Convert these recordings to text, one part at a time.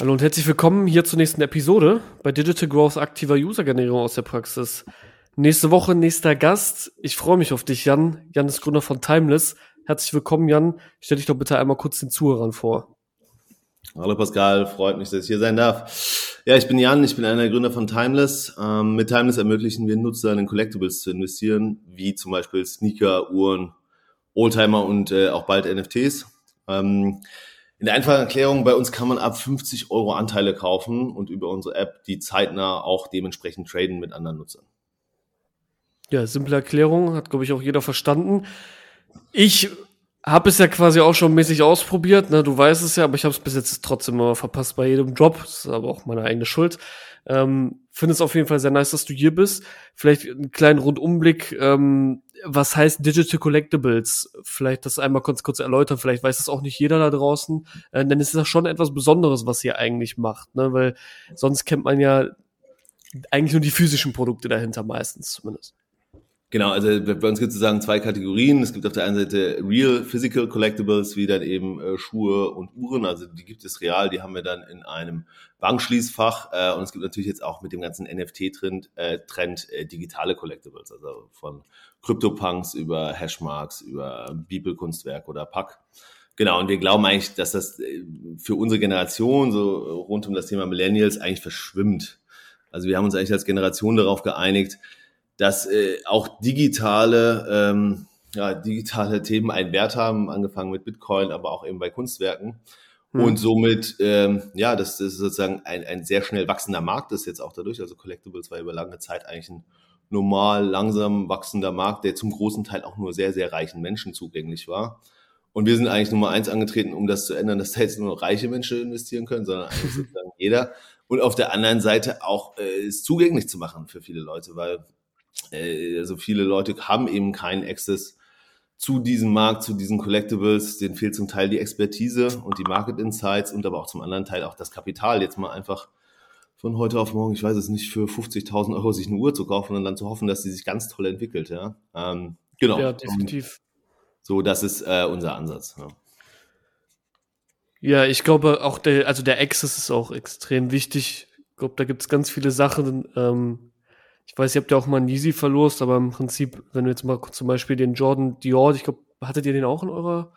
Hallo und herzlich willkommen hier zur nächsten Episode bei Digital Growth aktiver User-Generierung aus der Praxis. Nächste Woche nächster Gast. Ich freue mich auf dich, Jan. Jan ist Gründer von Timeless. Herzlich willkommen, Jan. Stell dich doch bitte einmal kurz den Zuhörern vor. Hallo Pascal, freut mich, dass ich hier sein darf. Ja, ich bin Jan, ich bin einer der Gründer von Timeless. Ähm, mit Timeless ermöglichen wir Nutzern in Collectibles zu investieren, wie zum Beispiel Sneaker, Uhren, Oldtimer und äh, auch bald NFTs. In der einfachen Erklärung, bei uns kann man ab 50 Euro Anteile kaufen und über unsere App die zeitnah auch dementsprechend traden mit anderen Nutzern. Ja, simple Erklärung, hat, glaube ich, auch jeder verstanden. Ich habe es ja quasi auch schon mäßig ausprobiert, ne? du weißt es ja, aber ich habe es bis jetzt trotzdem immer verpasst bei jedem Job. Das ist aber auch meine eigene Schuld. Ähm, Finde es auf jeden Fall sehr nice, dass du hier bist. Vielleicht einen kleinen Rundumblick. Ähm, was heißt Digital Collectibles? Vielleicht das einmal kurz, kurz erläutern. Vielleicht weiß das auch nicht jeder da draußen. Äh, denn es ist ja schon etwas Besonderes, was ihr eigentlich macht, ne? Weil sonst kennt man ja eigentlich nur die physischen Produkte dahinter meistens zumindest. Genau, also bei uns gibt es sozusagen zwei Kategorien. Es gibt auf der einen Seite Real Physical Collectibles, wie dann eben äh, Schuhe und Uhren. Also die gibt es real, die haben wir dann in einem Bankschließfach. Äh, und es gibt natürlich jetzt auch mit dem ganzen NFT-Trend äh, Trend, äh, digitale Collectibles, also von CryptoPunks über Hashmarks, über Bibelkunstwerk oder Pack. Genau, und wir glauben eigentlich, dass das äh, für unsere Generation, so rund um das Thema Millennials, eigentlich verschwimmt. Also wir haben uns eigentlich als Generation darauf geeinigt, dass äh, auch digitale, ähm, ja, digitale Themen einen Wert haben, angefangen mit Bitcoin, aber auch eben bei Kunstwerken. Hm. Und somit, ähm, ja, das, das ist sozusagen ein, ein sehr schnell wachsender Markt ist jetzt auch dadurch. Also Collectibles war über lange Zeit eigentlich ein normal, langsam wachsender Markt, der zum großen Teil auch nur sehr, sehr reichen Menschen zugänglich war. Und wir sind eigentlich Nummer eins angetreten, um das zu ändern, dass da jetzt nur reiche Menschen investieren können, sondern eigentlich sozusagen jeder. Und auf der anderen Seite auch äh, es zugänglich zu machen für viele Leute, weil äh, also viele Leute haben eben keinen Access zu diesem Markt, zu diesen Collectibles, denen fehlt zum Teil die Expertise und die Market Insights und aber auch zum anderen Teil auch das Kapital, jetzt mal einfach von heute auf morgen, ich weiß es nicht, für 50.000 Euro sich eine Uhr zu kaufen und dann zu hoffen, dass sie sich ganz toll entwickelt, ja. Ähm, genau. Ja, definitiv. So, das ist äh, unser Ansatz. Ja. ja, ich glaube auch der, also der Access ist auch extrem wichtig. Ich glaube, da gibt es ganz viele Sachen, ähm, ich weiß, ihr habt ja auch mal einen Yeezy verlost, aber im Prinzip, wenn du jetzt mal zum Beispiel den Jordan Dior, ich glaube, hattet ihr den auch in eurer?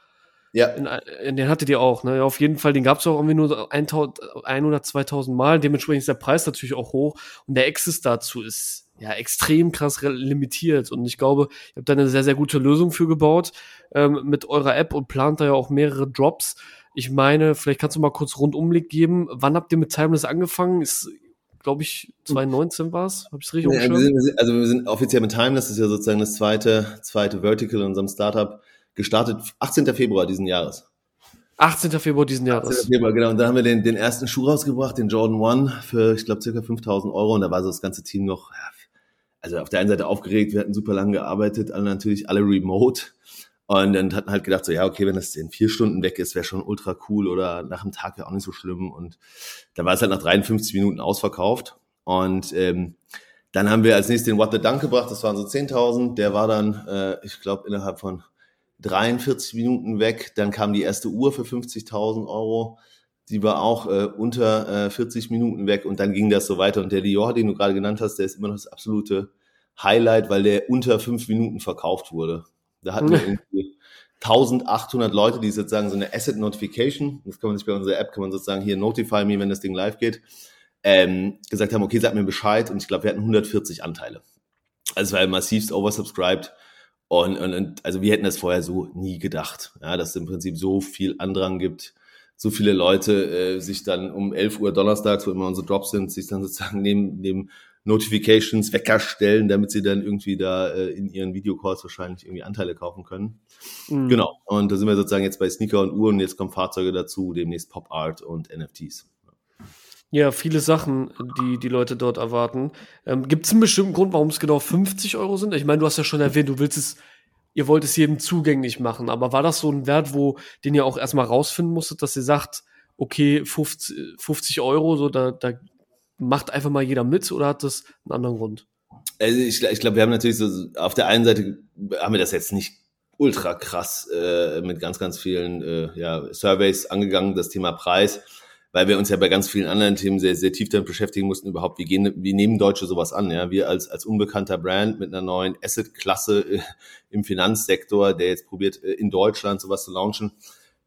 Ja. In, in, den hattet ihr auch, ne? Auf jeden Fall, den gab es auch irgendwie nur 1 oder 2000 Mal. Dementsprechend ist der Preis natürlich auch hoch. Und der Access dazu ist ja extrem krass limitiert. Und ich glaube, ihr habt da eine sehr, sehr gute Lösung für gebaut ähm, mit eurer App und plant da ja auch mehrere Drops. Ich meine, vielleicht kannst du mal kurz Rundumblick geben. Wann habt ihr mit Timeless angefangen? Ist glaube ich, 2019 war es. Habe ich es richtig ja, wir sind, Also wir sind offiziell mit Time, das ist ja sozusagen das zweite, zweite Vertical in unserem Startup, gestartet 18. Februar diesen Jahres. 18. Februar diesen Jahres. 18. Februar, genau. Und da haben wir den, den ersten Schuh rausgebracht, den Jordan One, für, ich glaube, circa 5000 Euro. Und da war so das ganze Team noch, also auf der einen Seite aufgeregt, wir hatten super lange gearbeitet, alle natürlich alle remote. Und dann hatten halt gedacht, so ja, okay, wenn das in vier Stunden weg ist, wäre schon ultra cool oder nach einem Tag wäre auch nicht so schlimm. Und da war es halt nach 53 Minuten ausverkauft. Und ähm, dann haben wir als nächstes den What the Dunk gebracht, das waren so 10.000. Der war dann, äh, ich glaube, innerhalb von 43 Minuten weg. Dann kam die erste Uhr für 50.000 Euro. Die war auch äh, unter äh, 40 Minuten weg und dann ging das so weiter. Und der Dior, den du gerade genannt hast, der ist immer noch das absolute Highlight, weil der unter fünf Minuten verkauft wurde. Da hatten wir irgendwie 1800 Leute, die sozusagen so eine Asset Notification, das kann man sich bei unserer App, kann man sozusagen hier Notify Me, wenn das Ding live geht, ähm, gesagt haben, okay, sag mir Bescheid. Und ich glaube, wir hatten 140 Anteile. Also es war massivst oversubscribed. Und, und, und also wir hätten das vorher so nie gedacht, ja, dass es im Prinzip so viel Andrang gibt, so viele Leute äh, sich dann um 11 Uhr donnerstags, wo immer unsere Drops sind, sich dann sozusagen neben, neben Notifications, Wecker stellen, damit sie dann irgendwie da äh, in ihren Videocalls wahrscheinlich irgendwie Anteile kaufen können. Mhm. Genau. Und da sind wir sozusagen jetzt bei Sneaker und Uhren. Jetzt kommen Fahrzeuge dazu, demnächst Pop Art und NFTs. Ja, viele Sachen, die die Leute dort erwarten. Ähm, Gibt es einen bestimmten Grund, warum es genau 50 Euro sind? Ich meine, du hast ja schon erwähnt, du willst es, ihr wollt es jedem zugänglich machen. Aber war das so ein Wert, wo den ihr auch erstmal rausfinden musstet, dass ihr sagt, okay, 50, 50 Euro, so da, da macht einfach mal jeder mit oder hat das einen anderen Grund? Also ich, ich glaube, wir haben natürlich so, auf der einen Seite haben wir das jetzt nicht ultra krass äh, mit ganz, ganz vielen äh, ja, Surveys angegangen, das Thema Preis. Weil wir uns ja bei ganz vielen anderen Themen sehr, sehr tief damit beschäftigen mussten, überhaupt, wie gehen, wie nehmen Deutsche sowas an? Ja, wir als, als unbekannter Brand mit einer neuen Asset-Klasse äh, im Finanzsektor, der jetzt probiert, äh, in Deutschland sowas zu launchen.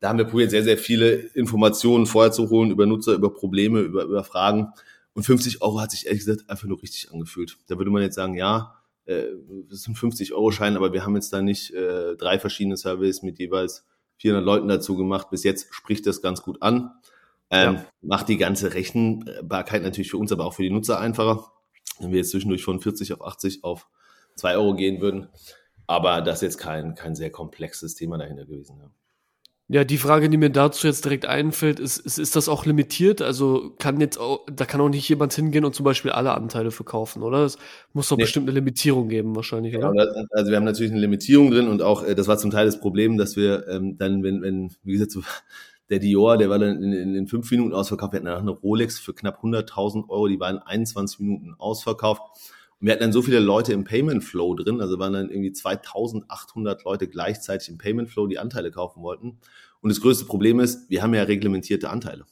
Da haben wir probiert, sehr, sehr viele Informationen vorher zu holen über Nutzer, über Probleme, über, über Fragen. Und 50 Euro hat sich ehrlich gesagt einfach nur richtig angefühlt. Da würde man jetzt sagen, ja, äh, das sind 50 Euro Schein, aber wir haben jetzt da nicht äh, drei verschiedene Surveys mit jeweils 400 Leuten dazu gemacht. Bis jetzt spricht das ganz gut an. Ähm, ja. Macht die ganze Rechenbarkeit natürlich für uns, aber auch für die Nutzer einfacher. Wenn wir jetzt zwischendurch von 40 auf 80 auf 2 Euro gehen würden. Aber das ist jetzt kein, kein sehr komplexes Thema dahinter gewesen. Ja. Ja, die Frage, die mir dazu jetzt direkt einfällt, ist, ist, ist das auch limitiert? Also kann jetzt auch, da kann auch nicht jemand hingehen und zum Beispiel alle Anteile verkaufen, oder? Es muss doch nee. bestimmt eine Limitierung geben, wahrscheinlich, oder? Genau, also wir haben natürlich eine Limitierung drin und auch, äh, das war zum Teil das Problem, dass wir ähm, dann, wenn, wenn, wie gesagt, so, der Dior, der war dann in, in, in fünf Minuten ausverkauft. Wir hatten dann eine Rolex für knapp 100.000 Euro, die war in 21 Minuten ausverkauft. Und wir hatten dann so viele Leute im Payment Flow drin, also waren dann irgendwie 2800 Leute gleichzeitig im Payment Flow, die Anteile kaufen wollten. Und das größte Problem ist, wir haben ja reglementierte Anteile.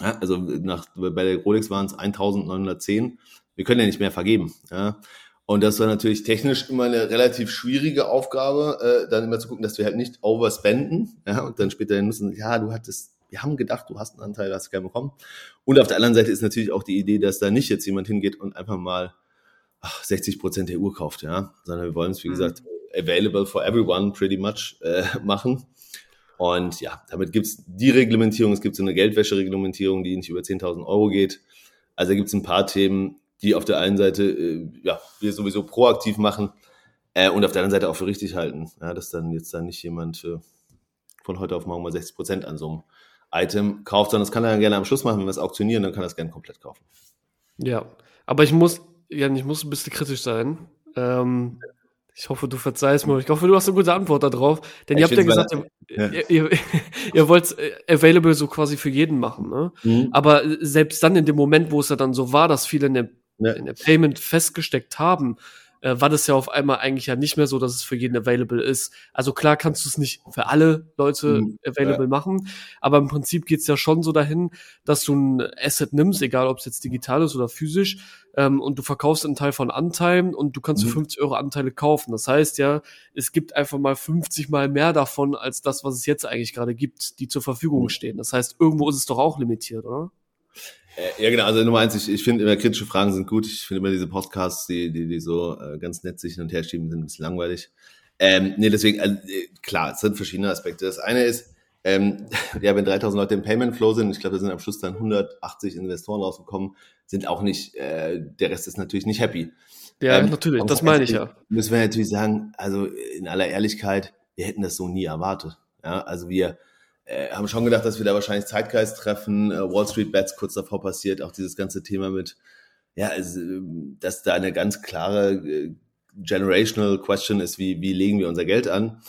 Ja, also nach, bei der Rolex waren es 1910. Wir können ja nicht mehr vergeben. Ja. Und das war natürlich technisch immer eine relativ schwierige Aufgabe, äh, dann immer zu gucken, dass wir halt nicht overspenden. Ja, und dann später nutzen, ja, du hattest, wir haben gedacht, du hast einen Anteil, hast gerne bekommen. Und auf der anderen Seite ist natürlich auch die Idee, dass da nicht jetzt jemand hingeht und einfach mal ach, 60 Prozent der Uhr kauft, ja, sondern wir wollen es, wie mhm. gesagt, available for everyone pretty much äh, machen. Und ja, damit gibt's die Reglementierung, es gibt so eine Geldwäschereglementierung, die nicht über 10.000 Euro geht. Also da gibt's ein paar Themen, die auf der einen Seite äh, ja, wir sowieso proaktiv machen äh, und auf der anderen Seite auch für richtig halten. Ja, dass dann jetzt dann nicht jemand äh, von heute auf morgen mal 60 Prozent an so einem Item kauft, sondern das kann er dann gerne am Schluss machen, wenn wir es auktionieren, dann kann er es gerne komplett kaufen. Ja, aber ich muss, Jan, ich muss ein bisschen kritisch sein. Ähm, ich hoffe, du verzeihst mir. Ich hoffe, du hast eine gute Antwort darauf. Denn ich ihr habt ja gesagt, ja. Ihr, ihr, ihr wollt äh, available so quasi für jeden machen. Ne? Mhm. Aber selbst dann in dem Moment, wo es ja dann so war, dass viele in der, ja. in der Payment festgesteckt haben, äh, war das ja auf einmal eigentlich ja nicht mehr so, dass es für jeden available ist. Also klar kannst du es nicht für alle Leute mhm, available ja. machen, aber im Prinzip geht's ja schon so dahin, dass du ein Asset nimmst, egal ob es jetzt digital ist oder physisch, ähm, und du verkaufst einen Teil von Anteilen und du kannst mhm. für 50 Euro Anteile kaufen. Das heißt ja, es gibt einfach mal 50 mal mehr davon als das, was es jetzt eigentlich gerade gibt, die zur Verfügung mhm. stehen. Das heißt, irgendwo ist es doch auch limitiert, oder? Äh, ja, genau. Also Nummer eins, ich, ich finde immer kritische Fragen sind gut. Ich finde immer diese Podcasts, die, die, die so äh, ganz nett sich hin und her schieben, sind ein bisschen langweilig. Ähm, nee, deswegen, also, äh, klar, es sind verschiedene Aspekte. Das eine ist, ähm, ja, wenn 3000 Leute im Payment Flow sind, ich glaube, da sind am Schluss dann 180 Investoren rausgekommen, sind auch nicht, äh, der Rest ist natürlich nicht happy. Ja, ähm, natürlich, das meine ich ja. Müssen wir natürlich sagen, also in aller Ehrlichkeit, wir hätten das so nie erwartet. Ja, also wir, äh, haben schon gedacht, dass wir da wahrscheinlich Zeitgeist treffen, äh, Wall Street Bets kurz davor passiert, auch dieses ganze Thema mit, ja, also, dass da eine ganz klare äh, generational Question ist, wie, wie legen wir unser Geld an.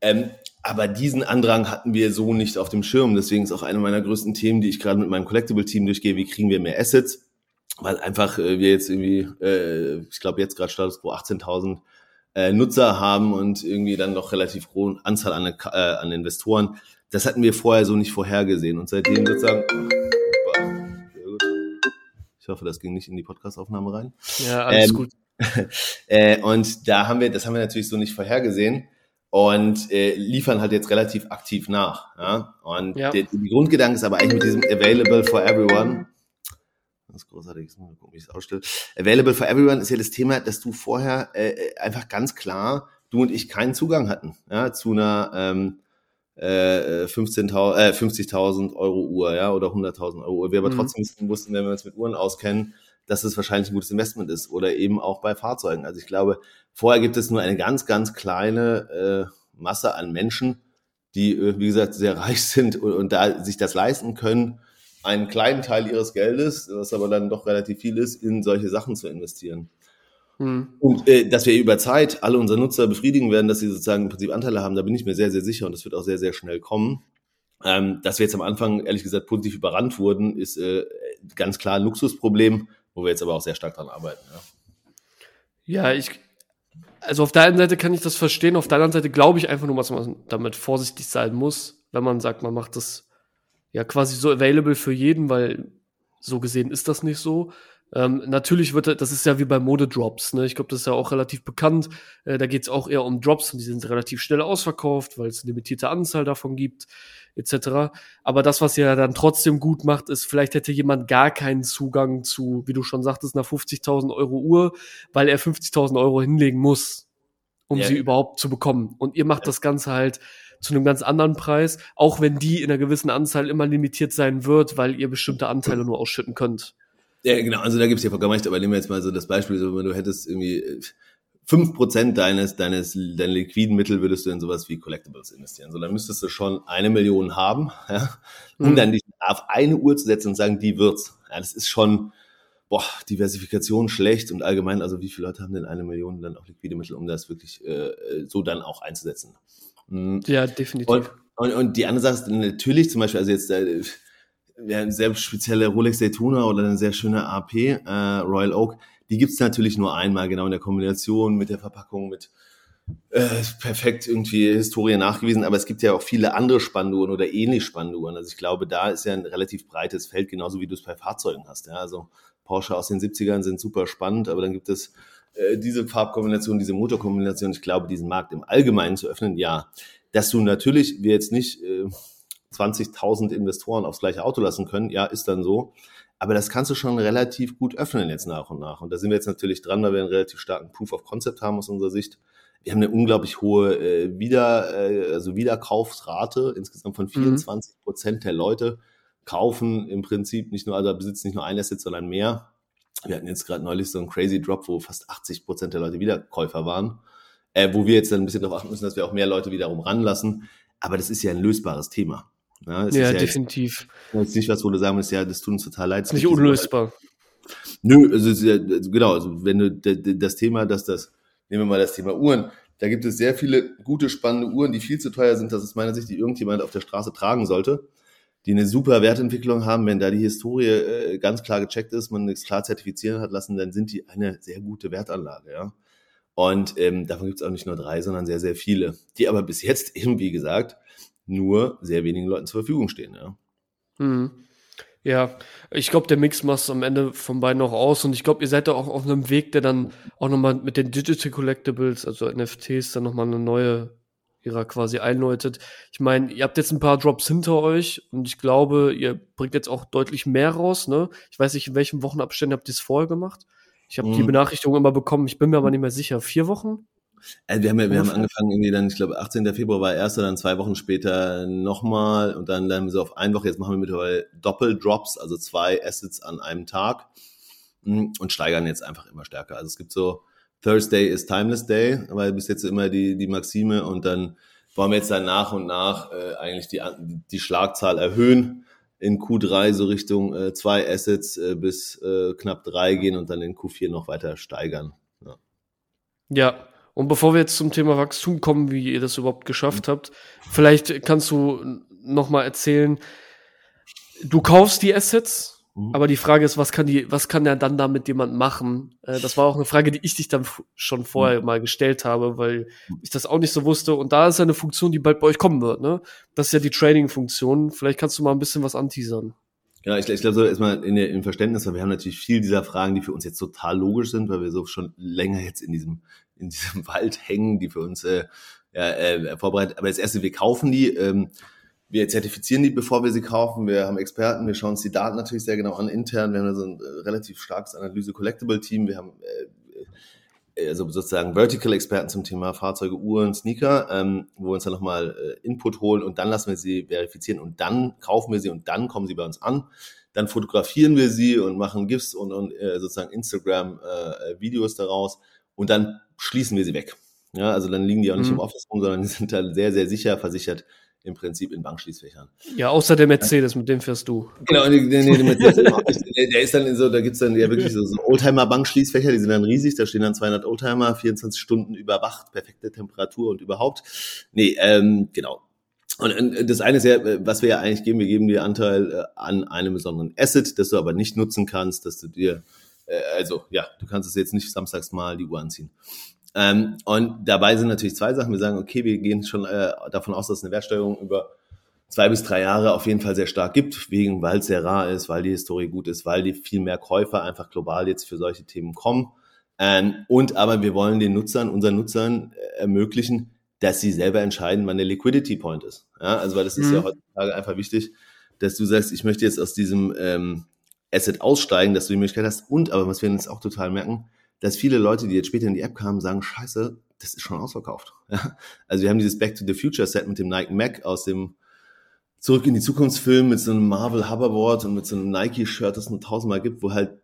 Ähm, aber diesen Andrang hatten wir so nicht auf dem Schirm. Deswegen ist auch eine meiner größten Themen, die ich gerade mit meinem Collectible-Team durchgehe, wie kriegen wir mehr Assets? Weil einfach äh, wir jetzt irgendwie, äh, ich glaube jetzt gerade Status quo 18.000 äh, Nutzer haben und irgendwie dann noch relativ hohe Anzahl an, äh, an Investoren. Das hatten wir vorher so nicht vorhergesehen. Und seitdem sozusagen. Ich hoffe, das ging nicht in die Podcastaufnahme rein. Ja, alles ähm, gut. äh, und da haben wir, das haben wir natürlich so nicht vorhergesehen und äh, liefern halt jetzt relativ aktiv nach. Ja? Und ja. Der, die Grundgedanke ist aber eigentlich mit diesem Available for Everyone. Das ist großartig, mal gucken, wie ich es ausstelle. Available for Everyone ist ja das Thema, dass du vorher äh, einfach ganz klar, du und ich keinen Zugang hatten ja, zu einer ähm, äh, 15.000, äh, 50.000 Euro Uhr, ja, oder 100.000 Euro Uhr. Wir aber mhm. trotzdem wussten, wenn wir uns mit Uhren auskennen, dass es wahrscheinlich ein gutes Investment ist oder eben auch bei Fahrzeugen. Also ich glaube, vorher gibt es nur eine ganz, ganz kleine äh, Masse an Menschen, die, äh, wie gesagt, sehr reich sind und, und da sich das leisten können, einen kleinen Teil ihres Geldes, was aber dann doch relativ viel ist, in solche Sachen zu investieren. Mhm. Und äh, dass wir über Zeit alle unsere Nutzer befriedigen werden, dass sie sozusagen im Prinzip Anteile haben, da bin ich mir sehr, sehr sicher und das wird auch sehr, sehr schnell kommen. Ähm, dass wir jetzt am Anfang, ehrlich gesagt, positiv überrannt wurden, ist äh, ganz klar ein Luxusproblem, wo wir jetzt aber auch sehr stark dran arbeiten. Ja, ja ich, also auf der einen Seite kann ich das verstehen, auf der anderen Seite glaube ich einfach nur, dass man damit vorsichtig sein muss, wenn man sagt, man macht das ja quasi so available für jeden, weil so gesehen ist das nicht so. Ähm, natürlich wird das ist ja wie bei Modedrops, ne? Ich glaube, das ist ja auch relativ bekannt. Äh, da geht es auch eher um Drops und die sind relativ schnell ausverkauft, weil es eine limitierte Anzahl davon gibt, etc. Aber das, was ihr dann trotzdem gut macht, ist, vielleicht hätte jemand gar keinen Zugang zu, wie du schon sagtest, einer 50.000 Euro Uhr, weil er 50.000 Euro hinlegen muss, um ja. sie überhaupt zu bekommen. Und ihr macht ja. das Ganze halt zu einem ganz anderen Preis, auch wenn die in einer gewissen Anzahl immer limitiert sein wird, weil ihr bestimmte Anteile nur ausschütten könnt. Ja, genau, also da gibt's ja vollkommen recht, aber nehmen wir jetzt mal so das Beispiel, so wenn du hättest irgendwie äh, fünf Prozent deines, deines, deiner liquiden Mittel würdest du in sowas wie Collectibles investieren. So, dann müsstest du schon eine Million haben, ja, um mhm. dann dich auf eine Uhr zu setzen und sagen, die wird's. Ja, das ist schon, boah, Diversifikation schlecht und allgemein, also wie viele Leute haben denn eine Million dann auch liquide Mittel, um das wirklich äh, so dann auch einzusetzen? Mhm. Ja, definitiv. Und, und, und die andere Sache ist natürlich zum Beispiel, also jetzt, äh, ja, eine sehr spezielle Rolex Daytona oder eine sehr schöne AP, äh, Royal Oak, die gibt's natürlich nur einmal, genau in der Kombination mit der Verpackung, mit äh, perfekt irgendwie Historie nachgewiesen, aber es gibt ja auch viele andere Spanduhren oder ähnlich Spanduhren. Also ich glaube, da ist ja ein relativ breites Feld, genauso wie du es bei Fahrzeugen hast. Ja? Also Porsche aus den 70ern sind super spannend, aber dann gibt es äh, diese Farbkombination, diese Motorkombination. Ich glaube, diesen Markt im Allgemeinen zu öffnen, ja. Dass du natürlich, wir jetzt nicht äh, 20.000 Investoren aufs gleiche Auto lassen können. Ja, ist dann so. Aber das kannst du schon relativ gut öffnen jetzt nach und nach. Und da sind wir jetzt natürlich dran, weil wir einen relativ starken Proof of Concept haben aus unserer Sicht. Wir haben eine unglaublich hohe äh, Wieder, äh, also Wiederkaufsrate insgesamt von 24 mhm. Prozent der Leute kaufen im Prinzip nicht nur, also besitzen nicht nur ein Asset, sondern mehr. Wir hatten jetzt gerade neulich so einen crazy Drop, wo fast 80 Prozent der Leute Wiederkäufer waren, äh, wo wir jetzt dann ein bisschen darauf achten müssen, dass wir auch mehr Leute wiederum ranlassen. Aber das ist ja ein lösbares Thema. Ja, ja, ja definitiv. Jetzt, das ist nicht was, wo du sagen musst, ja, das tut uns total leid. Das ist nicht unlösbar. Nö, also, genau, also wenn du das Thema, dass das, nehmen wir mal das Thema Uhren, da gibt es sehr viele gute, spannende Uhren, die viel zu teuer sind, dass aus meiner Sicht die irgendjemand auf der Straße tragen sollte, die eine super Wertentwicklung haben. Wenn da die Historie äh, ganz klar gecheckt ist, man es klar zertifizieren hat lassen, dann sind die eine sehr gute Wertanlage, ja. Und ähm, davon gibt es auch nicht nur drei, sondern sehr, sehr viele, die aber bis jetzt eben, wie gesagt, nur sehr wenigen Leuten zur Verfügung stehen. Ja, mhm. ja ich glaube, der Mix macht am Ende von beiden noch aus und ich glaube, ihr seid da auch auf einem Weg, der dann auch nochmal mit den Digital Collectibles, also NFTs, dann nochmal eine neue Ära quasi einläutet. Ich meine, ihr habt jetzt ein paar Drops hinter euch und ich glaube, ihr bringt jetzt auch deutlich mehr raus. Ne? Ich weiß nicht, in welchen Wochenabständen habt ihr es vorher gemacht. Ich habe mhm. die Benachrichtigung immer bekommen, ich bin mir aber nicht mehr sicher. Vier Wochen? Also wir haben ja, wir haben angefangen irgendwie dann, ich glaube, 18. Februar war erster, dann zwei Wochen später nochmal und dann dann so auf eine Woche. Jetzt machen wir mittlerweile Doppeldrops, also zwei Assets an einem Tag hm, und steigern jetzt einfach immer stärker. Also es gibt so Thursday is Timeless Day, weil bis jetzt immer die die Maxime und dann wollen wir jetzt dann nach und nach äh, eigentlich die die Schlagzahl erhöhen in Q3 so Richtung äh, zwei Assets äh, bis äh, knapp drei gehen und dann in Q4 noch weiter steigern. Ja. ja, und bevor wir jetzt zum Thema Wachstum kommen, wie ihr das überhaupt geschafft habt, vielleicht kannst du noch mal erzählen, du kaufst die Assets, mhm. aber die Frage ist, was kann die, was kann der dann damit jemand machen? Äh, das war auch eine Frage, die ich dich dann schon vorher mhm. mal gestellt habe, weil ich das auch nicht so wusste. Und da ist ja eine Funktion, die bald bei euch kommen wird, ne? Das ist ja die Trading-Funktion. Vielleicht kannst du mal ein bisschen was anteasern. Ja, ich, ich glaube so erstmal in der, im Verständnis, weil wir haben natürlich viel dieser Fragen, die für uns jetzt total logisch sind, weil wir so schon länger jetzt in diesem in diesem Wald hängen, die für uns äh, ja, äh, vorbereitet. Aber das erste, wir kaufen die, ähm, wir zertifizieren die, bevor wir sie kaufen. Wir haben Experten, wir schauen uns die Daten natürlich sehr genau an intern. Wir haben so ein äh, relativ starkes Analyse-Collectible-Team. Wir haben äh, also sozusagen Vertical-Experten zum Thema Fahrzeuge, Uhren, Sneaker, ähm, wo wir uns dann nochmal äh, Input holen und dann lassen wir sie verifizieren und dann kaufen wir sie und dann kommen sie bei uns an. Dann fotografieren wir sie und machen GIFs und, und äh, sozusagen Instagram-Videos äh, daraus und dann schließen wir sie weg. Ja, also dann liegen die auch nicht mhm. im Office rum, sondern die sind dann sehr, sehr sicher versichert im Prinzip in Bankschließfächern. Ja, außer der Mercedes, mit dem fährst du. Genau, nee, nee, nee, der, der ist dann in so, da gibt's dann ja wirklich so, so Oldtimer-Bankschließfächer, die sind dann riesig, da stehen dann 200 Oldtimer, 24 Stunden überwacht, perfekte Temperatur und überhaupt. Nee, ähm, genau. Und das eine ist ja, was wir ja eigentlich geben, wir geben dir Anteil äh, an einem besonderen Asset, das du aber nicht nutzen kannst, dass du dir äh, also ja, du kannst es jetzt nicht samstags mal die Uhr anziehen. Ähm, und dabei sind natürlich zwei Sachen. Wir sagen, okay, wir gehen schon äh, davon aus, dass eine Wertsteigerung über zwei bis drei Jahre auf jeden Fall sehr stark gibt, wegen, weil es sehr rar ist, weil die Historie gut ist, weil die viel mehr Käufer einfach global jetzt für solche Themen kommen. Ähm, und aber wir wollen den Nutzern, unseren Nutzern äh, ermöglichen, dass sie selber entscheiden, wann der Liquidity Point ist. Ja, also weil das ist mhm. ja heutzutage einfach wichtig, dass du sagst, ich möchte jetzt aus diesem ähm, Asset aussteigen, dass du die Möglichkeit hast. Und aber was wir jetzt auch total merken, dass viele Leute, die jetzt später in die App kamen, sagen, scheiße, das ist schon ausverkauft. Ja? Also wir haben dieses Back to the Future Set mit dem Nike Mac aus dem Zurück in die Zukunftsfilm mit so einem Marvel Hoverboard und mit so einem Nike-Shirt, das es nur tausendmal gibt, wo halt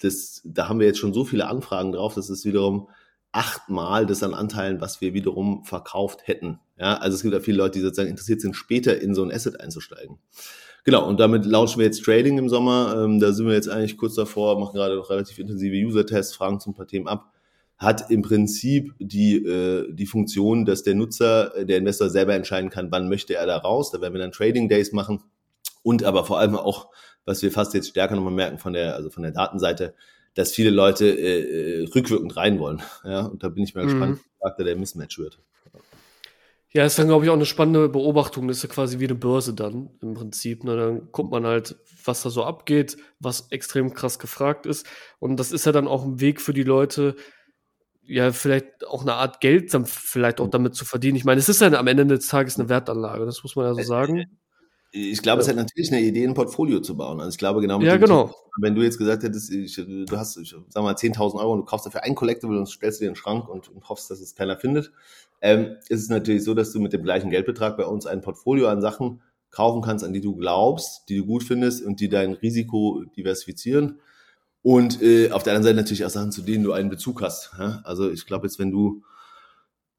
das, da haben wir jetzt schon so viele Anfragen drauf, dass es wiederum achtmal das an Anteilen, was wir wiederum verkauft hätten. Ja, also es gibt ja viele Leute, die sozusagen interessiert sind, später in so ein Asset einzusteigen. Genau, und damit launchen wir jetzt Trading im Sommer. Ähm, da sind wir jetzt eigentlich kurz davor, machen gerade noch relativ intensive User-Tests, fragen zum paar Themen ab. Hat im Prinzip die, äh, die Funktion, dass der Nutzer, äh, der Investor selber entscheiden kann, wann möchte er da raus. Da werden wir dann Trading Days machen. Und aber vor allem auch, was wir fast jetzt stärker nochmal merken von der, also von der Datenseite, dass viele Leute äh, äh, rückwirkend rein wollen. Ja, und da bin ich mal mhm. gespannt, wie stark der Mismatch wird. Ja, ist dann, glaube ich, auch eine spannende Beobachtung. Das ist ja quasi wie eine Börse dann im Prinzip. Ne? Dann guckt man halt, was da so abgeht, was extrem krass gefragt ist. Und das ist ja dann auch ein Weg für die Leute, ja, vielleicht auch eine Art Geld vielleicht auch damit zu verdienen. Ich meine, es ist ja am Ende des Tages eine Wertanlage, das muss man ja so sagen. Ich glaube, es hat natürlich eine Idee, ein Portfolio zu bauen. Also ich glaube, genau ja, genau. Team, wenn du jetzt gesagt hättest, ich, du hast, ich, sag mal, 10.000 Euro und du kaufst dafür ein Collectible und stellst dir in den Schrank und, und hoffst, dass es keiner findet, ähm, ist es natürlich so, dass du mit dem gleichen Geldbetrag bei uns ein Portfolio an Sachen kaufen kannst, an die du glaubst, die du gut findest und die dein Risiko diversifizieren. Und äh, auf der anderen Seite natürlich auch Sachen, zu denen du einen Bezug hast. Ja? Also ich glaube jetzt, wenn du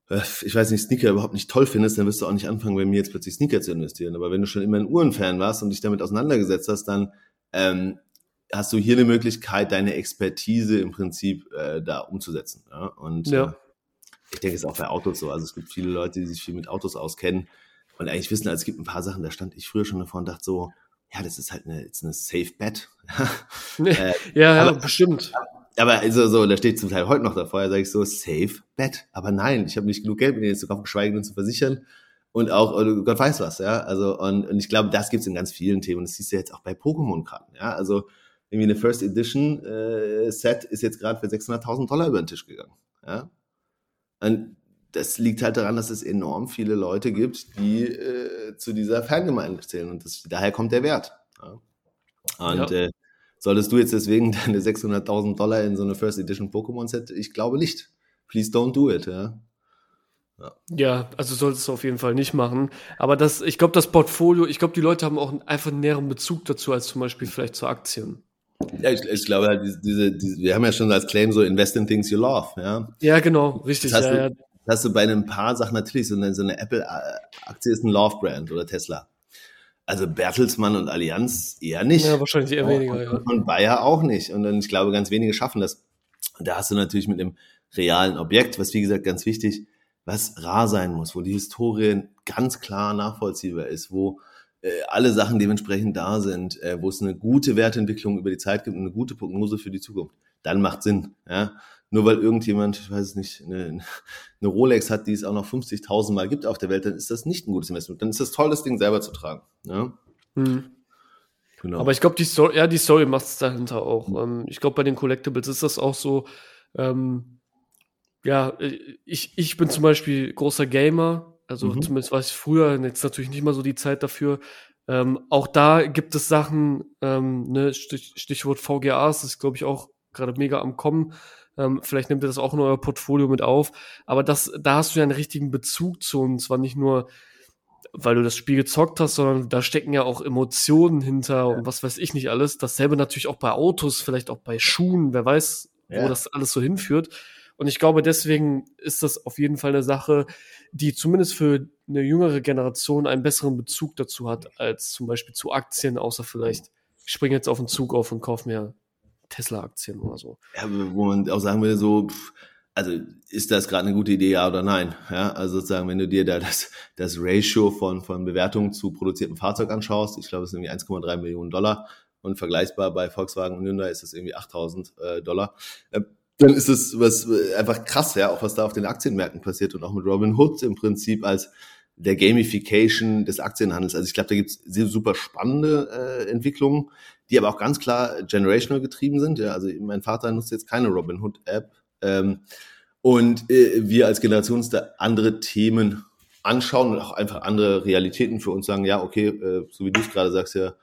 äh, ich weiß nicht, Sneaker überhaupt nicht toll findest, dann wirst du auch nicht anfangen, bei mir jetzt plötzlich Sneaker zu investieren. Aber wenn du schon immer ein Uhrenfan warst und dich damit auseinandergesetzt hast, dann ähm, hast du hier eine Möglichkeit, deine Expertise im Prinzip äh, da umzusetzen. Ja? Und ja. Ich denke, es ist auch bei Autos so. Also es gibt viele Leute, die sich viel mit Autos auskennen und eigentlich wissen, also es gibt ein paar Sachen, da stand ich früher schon davor und dachte so, ja, das ist halt eine, ist eine Safe Bet. äh, ja, ja, aber, bestimmt aber also so, da steht zum Teil heute noch davor, da sage ich so, safe bet. Aber nein, ich habe nicht genug Geld, mir den jetzt zu kaufen, geschweige denn zu versichern. Und auch, Gott weiß was, ja. Also, und, und ich glaube, das gibt's in ganz vielen Themen. Das siehst du jetzt auch bei Pokémon-Karten, ja. Also, irgendwie eine First Edition äh, Set ist jetzt gerade für 600.000 Dollar über den Tisch gegangen, ja. Das liegt halt daran, dass es enorm viele Leute gibt, die äh, zu dieser Fangemeinde zählen. Und das, daher kommt der Wert. Ja. Und ja. Äh, Solltest du jetzt deswegen deine 600.000 Dollar in so eine First Edition Pokémon Set? Ich glaube nicht. Please don't do it, ja. Ja. ja, also solltest du auf jeden Fall nicht machen. Aber das, ich glaube, das Portfolio, ich glaube, die Leute haben auch einfach einen näheren Bezug dazu als zum Beispiel vielleicht zu Aktien. Ja, ich, ich glaube halt, diese, diese, wir haben ja schon als Claim so Invest in Things you love, ja. Ja, genau, richtig. Das hast, ja, du, ja. hast du bei ein paar Sachen natürlich, so eine, so eine Apple-Aktie ist ein Love-Brand oder Tesla. Also Bertelsmann und Allianz eher nicht. Ja, wahrscheinlich eher weniger, ja. Und Bayer auch nicht. Und dann, ich glaube, ganz wenige schaffen das. Und da hast du natürlich mit einem realen Objekt, was wie gesagt ganz wichtig, was rar sein muss, wo die Historie ganz klar nachvollziehbar ist, wo alle Sachen dementsprechend da sind, äh, wo es eine gute Wertentwicklung über die Zeit gibt und eine gute Prognose für die Zukunft, dann macht Sinn. Ja? nur weil irgendjemand, ich weiß es nicht, eine, eine Rolex hat, die es auch noch 50.000 Mal gibt auf der Welt, dann ist das nicht ein gutes Investment. Dann ist das toll, das Ding selber zu tragen. Ja? Hm. Genau. Aber ich glaube, die Story, ja, die Story macht es dahinter auch. Mhm. ich glaube, bei den Collectibles ist das auch so. Ähm, ja, ich, ich bin zum Beispiel großer Gamer, also mhm. zumindest war ich früher, jetzt natürlich nicht mal so die Zeit dafür. Ähm, auch da gibt es Sachen, ähm, ne, Stich, Stichwort VGAs, das ist, glaube ich, auch gerade mega am Kommen. Ähm, vielleicht nimmt ihr das auch in euer Portfolio mit auf. Aber das, da hast du ja einen richtigen Bezug zu und zwar nicht nur, weil du das Spiel gezockt hast, sondern da stecken ja auch Emotionen hinter ja. und was weiß ich nicht alles. Dasselbe natürlich auch bei Autos, vielleicht auch bei Schuhen, wer weiß, ja. wo das alles so hinführt. Und ich glaube, deswegen ist das auf jeden Fall eine Sache, die zumindest für eine jüngere Generation einen besseren Bezug dazu hat, als zum Beispiel zu Aktien, außer vielleicht, ich springe jetzt auf den Zug auf und kaufe mir Tesla-Aktien oder so. Ja, wo man auch sagen würde, so, also ist das gerade eine gute Idee, ja oder nein? Ja, also sozusagen, wenn du dir da das, das Ratio von, von Bewertung zu produziertem Fahrzeug anschaust, ich glaube, es sind irgendwie 1,3 Millionen Dollar und vergleichbar bei Volkswagen und Hyundai ist das irgendwie 8000 äh, Dollar. Äh, dann ist es was äh, einfach krass, ja, auch was da auf den Aktienmärkten passiert und auch mit Robin Hood im Prinzip als der Gamification des Aktienhandels. Also ich glaube, da gibt es super spannende äh, Entwicklungen, die aber auch ganz klar generational getrieben sind. Ja, also mein Vater nutzt jetzt keine Robinhood-App. Ähm, und äh, wir als Generation uns da andere Themen anschauen und auch einfach andere Realitäten für uns sagen, ja, okay, äh, so wie du es gerade sagst, ja,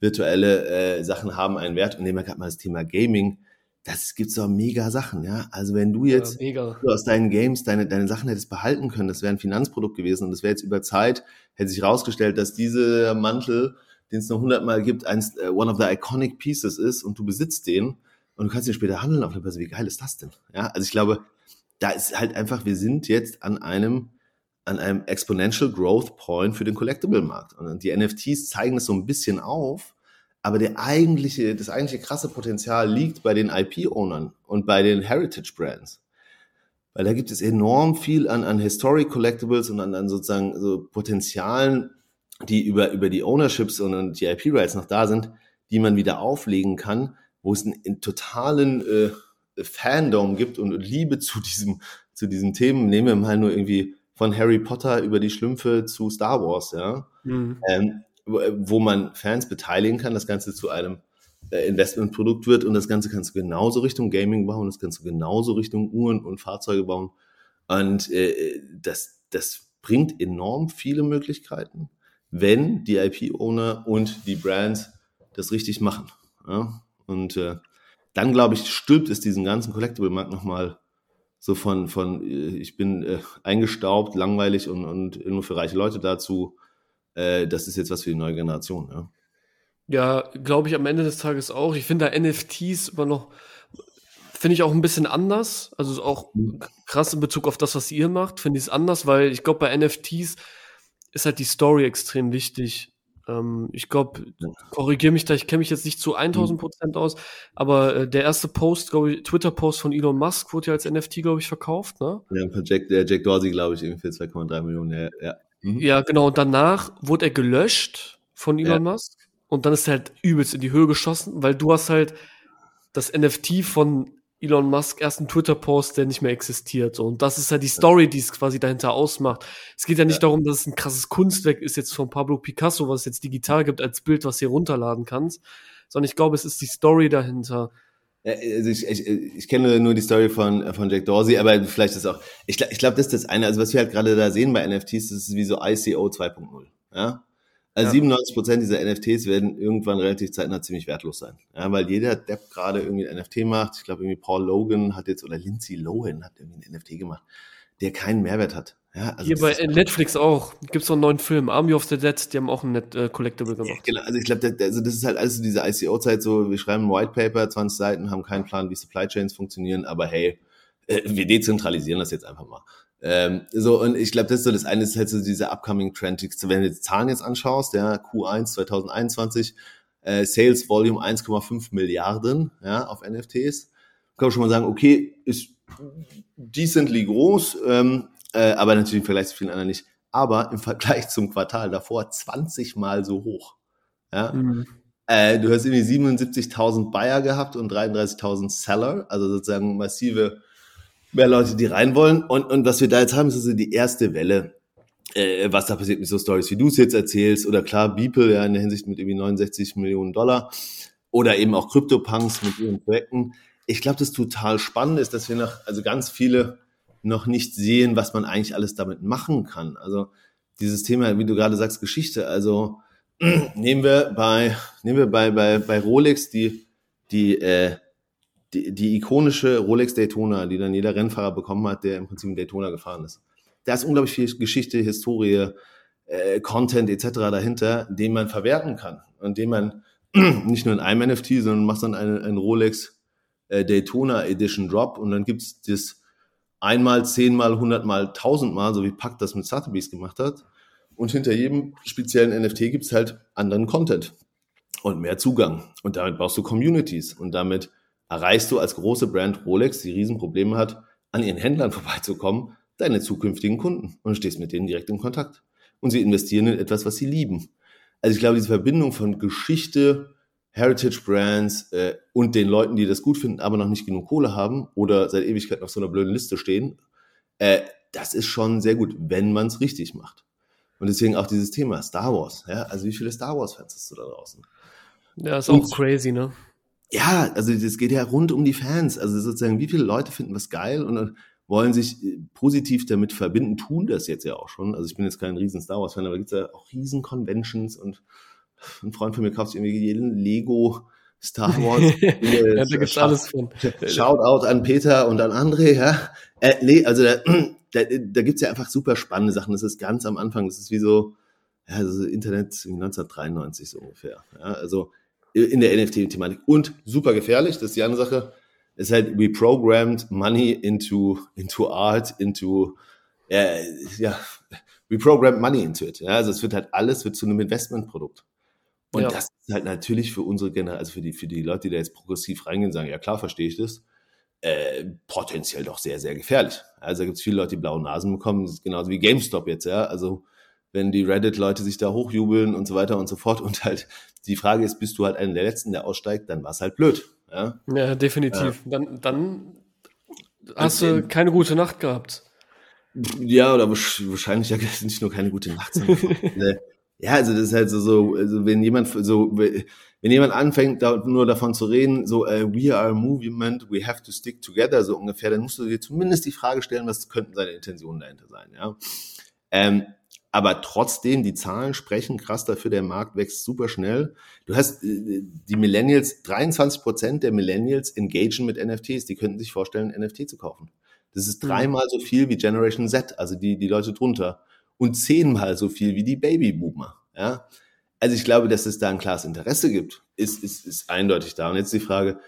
virtuelle äh, Sachen haben einen Wert. Und nehmen wir gerade mal das Thema Gaming. Das gibt's doch mega Sachen, ja. Also wenn du jetzt ja, aus deinen Games deine, deine Sachen hättest behalten können, das wäre ein Finanzprodukt gewesen und das wäre jetzt über Zeit, hätte sich herausgestellt, dass dieser Mantel, den es noch hundertmal gibt, eins, uh, one of the iconic pieces ist und du besitzt den und du kannst ihn später handeln auf eine Börse. Wie geil ist das denn? Ja, also ich glaube, da ist halt einfach, wir sind jetzt an einem an einem Exponential Growth Point für den Collectible-Markt. Und die NFTs zeigen es so ein bisschen auf, aber der eigentliche, das eigentliche krasse Potenzial liegt bei den IP-Ownern und bei den Heritage-Brands. Weil da gibt es enorm viel an, an Historic Collectibles und an, an sozusagen so Potenzialen, die über, über die Ownerships und die IP-Rights noch da sind, die man wieder auflegen kann, wo es einen, einen totalen äh, Fandom gibt und Liebe zu diesem, zu diesen Themen. Nehmen wir mal nur irgendwie von Harry Potter über die Schlümpfe zu Star Wars, ja. Mhm. Ähm, wo, wo, man Fans beteiligen kann, das Ganze zu einem äh, Investmentprodukt wird und das Ganze kannst du genauso Richtung Gaming bauen, das kannst du genauso Richtung Uhren und Fahrzeuge bauen. Und äh, das, das bringt enorm viele Möglichkeiten, wenn die IP-Owner und die Brands das richtig machen. Ja? Und äh, dann, glaube ich, stülpt es diesen ganzen Collectible-Markt nochmal so von, von äh, ich bin äh, eingestaubt, langweilig und, und nur für reiche Leute dazu, äh, das ist jetzt was für die neue Generation. Ja, ja glaube ich am Ende des Tages auch. Ich finde da NFTs immer noch, finde ich auch ein bisschen anders. Also auch mhm. krass in Bezug auf das, was ihr macht, finde ich es anders, weil ich glaube, bei NFTs ist halt die Story extrem wichtig. Ähm, ich glaube, korrigiere mich da, ich kenne mich jetzt nicht zu 1000 Prozent aus, aber äh, der erste Post, glaube ich, Twitter-Post von Elon Musk wurde ja als NFT, glaube ich, verkauft, ne? Ja, von Jack, der Jack Dorsey, glaube ich, irgendwie für 2,3 Millionen, ja. Ja, mhm. ja genau, und danach wurde er gelöscht von Elon ja. Musk und dann ist er halt übelst in die Höhe geschossen, weil du hast halt das NFT von Elon Musk ersten Twitter-Post, der nicht mehr existiert. Und das ist ja die Story, die es quasi dahinter ausmacht. Es geht ja nicht ja. darum, dass es ein krasses Kunstwerk ist jetzt von Pablo Picasso, was es jetzt digital gibt als Bild, was du hier runterladen kannst, sondern ich glaube, es ist die Story dahinter. Also ich, ich, ich kenne nur die Story von, von Jack Dorsey, aber vielleicht ist auch, ich, ich glaube, das ist das eine, also was wir halt gerade da sehen bei NFTs, das ist wie so ICO 2.0. Ja? Also ja. 97 Prozent dieser NFTs werden irgendwann relativ zeitnah ziemlich wertlos sein. Ja, weil jeder Depp gerade irgendwie ein NFT macht. Ich glaube, irgendwie Paul Logan hat jetzt, oder Lindsay Lohan hat irgendwie ein NFT gemacht, der keinen Mehrwert hat. Ja, also Hier bei Netflix auch. Gibt es noch einen neuen Film, Army of the Dead, die haben auch ein Net äh, Collectible gemacht. Ja, genau, also ich glaube, das, also das ist halt alles diese ICO-Zeit so, wir schreiben ein White Paper, 20 Seiten, haben keinen Plan, wie Supply Chains funktionieren, aber hey, äh, wir dezentralisieren das jetzt einfach mal. Ähm, so, und ich glaube, das ist so das eine, ist halt so dieser upcoming Trend. Wenn du die Zahlen jetzt anschaust, der Q1 2021, äh, Sales Volume 1,5 Milliarden ja, auf NFTs, kann man schon mal sagen, okay, ist decently groß, ähm, äh, aber natürlich im Vergleich zu vielen anderen nicht. Aber im Vergleich zum Quartal davor 20 mal so hoch. Ja? Mhm. Äh, du hast irgendwie 77.000 Buyer gehabt und 33.000 Seller, also sozusagen massive mehr Leute, die rein wollen. Und, und was wir da jetzt haben, ist also die erste Welle. Äh, was da passiert mit so Stories, wie du es jetzt erzählst, oder klar, Beeple ja in der Hinsicht mit irgendwie 69 Millionen Dollar, oder eben auch CryptoPunks mit ihren Projekten. Ich glaube, das total spannend ist, dass wir noch, also ganz viele noch nicht sehen, was man eigentlich alles damit machen kann. Also dieses Thema, wie du gerade sagst, Geschichte. Also nehmen wir bei, nehmen wir bei, bei, bei Rolex die, die, äh, die, die ikonische Rolex Daytona, die dann jeder Rennfahrer bekommen hat, der im Prinzip in Daytona gefahren ist. Da ist unglaublich viel Geschichte, Historie, äh, Content etc. dahinter, den man verwerten kann und den man nicht nur in einem NFT, sondern machst dann einen, einen Rolex äh, Daytona Edition Drop und dann gibt's das einmal, zehnmal, hundertmal, tausendmal, so wie Pack das mit Sotheby's gemacht hat. Und hinter jedem speziellen NFT gibt's halt anderen Content und mehr Zugang. Und damit baust du Communities und damit erreichst du als große Brand Rolex, die Riesenprobleme hat, an ihren Händlern vorbeizukommen, deine zukünftigen Kunden und stehst mit denen direkt in Kontakt. Und sie investieren in etwas, was sie lieben. Also ich glaube, diese Verbindung von Geschichte, Heritage Brands äh, und den Leuten, die das gut finden, aber noch nicht genug Kohle haben oder seit Ewigkeit auf so einer blöden Liste stehen, äh, das ist schon sehr gut, wenn man es richtig macht. Und deswegen auch dieses Thema Star Wars. Ja? Also wie viele Star Wars-Fans hast du da draußen? Ja, ist auch crazy, ne? Ja, also das geht ja rund um die Fans. Also sozusagen, wie viele Leute finden was geil und wollen sich äh, positiv damit verbinden, tun das jetzt ja auch schon. Also ich bin jetzt kein riesen Star Wars-Fan, aber gibt es ja auch riesen Conventions und ein Freund von mir kauft irgendwie jeden Lego Star Wars. ja, da gibt's alles von. Shoutout an Peter und an André, ja. Äh, nee, also da, da, da gibt's ja einfach super spannende Sachen. Das ist ganz am Anfang, das ist wie so, ja, also Internet 1993 so ungefähr. Ja, also in der NFT-Thematik. Und super gefährlich, das ist die andere Sache, ist halt, we programmed money into, into art, into, äh, ja, we programmed money into it. Ja, also es wird halt alles wird zu einem Investmentprodukt. Und ja. das ist halt natürlich für unsere Generation, also für die, für die Leute, die da jetzt progressiv reingehen, sagen, ja klar, verstehe ich das, äh, potenziell doch sehr, sehr gefährlich. Also da gibt es viele Leute, die blaue Nasen bekommen, das ist genauso wie GameStop jetzt, ja. Also wenn die Reddit-Leute sich da hochjubeln und so weiter und so fort. Und halt die Frage ist, bist du halt einer der Letzten, der aussteigt, dann war es halt blöd. Ja, ja definitiv. Ja. Dann, dann hast du keine gute Nacht gehabt. Ja, oder wahrscheinlich ja nicht nur keine gute Nacht, sondern ja, also das ist halt so, so also wenn jemand so wenn jemand anfängt da, nur davon zu reden, so uh, we are a movement, we have to stick together so ungefähr, dann musst du dir zumindest die Frage stellen, was könnten seine Intentionen dahinter sein, ja. Ähm, aber trotzdem, die Zahlen sprechen krass dafür, der Markt wächst super schnell. Du hast äh, die Millennials, 23 Prozent der Millennials engagen mit NFTs, die könnten sich vorstellen, NFT zu kaufen. Das ist mhm. dreimal so viel wie Generation Z, also die, die Leute drunter. Und zehnmal so viel wie die Babyboomer. Ja? Also ich glaube, dass es da ein klares Interesse gibt, ist, ist, ist eindeutig da. Und jetzt die Frage,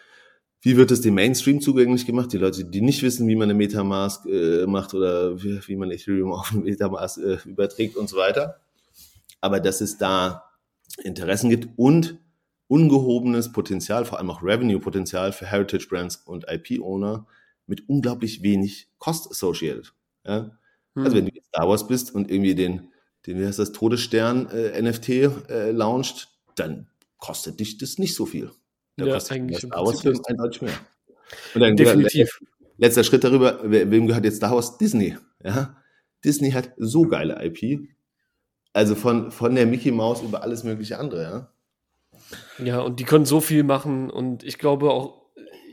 wie wird es dem Mainstream zugänglich gemacht? Die Leute, die nicht wissen, wie man eine Metamask äh, macht oder wie, wie, man Ethereum auf eine Metamask äh, überträgt und so weiter. Aber dass es da Interessen gibt und ungehobenes Potenzial, vor allem auch Revenue-Potenzial für Heritage Brands und IP-Owner mit unglaublich wenig Cost associated. Ja? Hm. Also wenn du jetzt Star Wars bist und irgendwie den, den wie heißt das, Todesstern äh, NFT äh, launcht, dann kostet dich das nicht so viel. Da ja, kostet eigentlich Star Wars Film eindeutig mehr. Und dann Definitiv. Letzter Schritt darüber, wem gehört jetzt Star Wars? Disney. Ja? Disney hat so geile IP. Also von, von der Mickey Mouse über alles mögliche andere, ja. Ja, und die können so viel machen und ich glaube auch,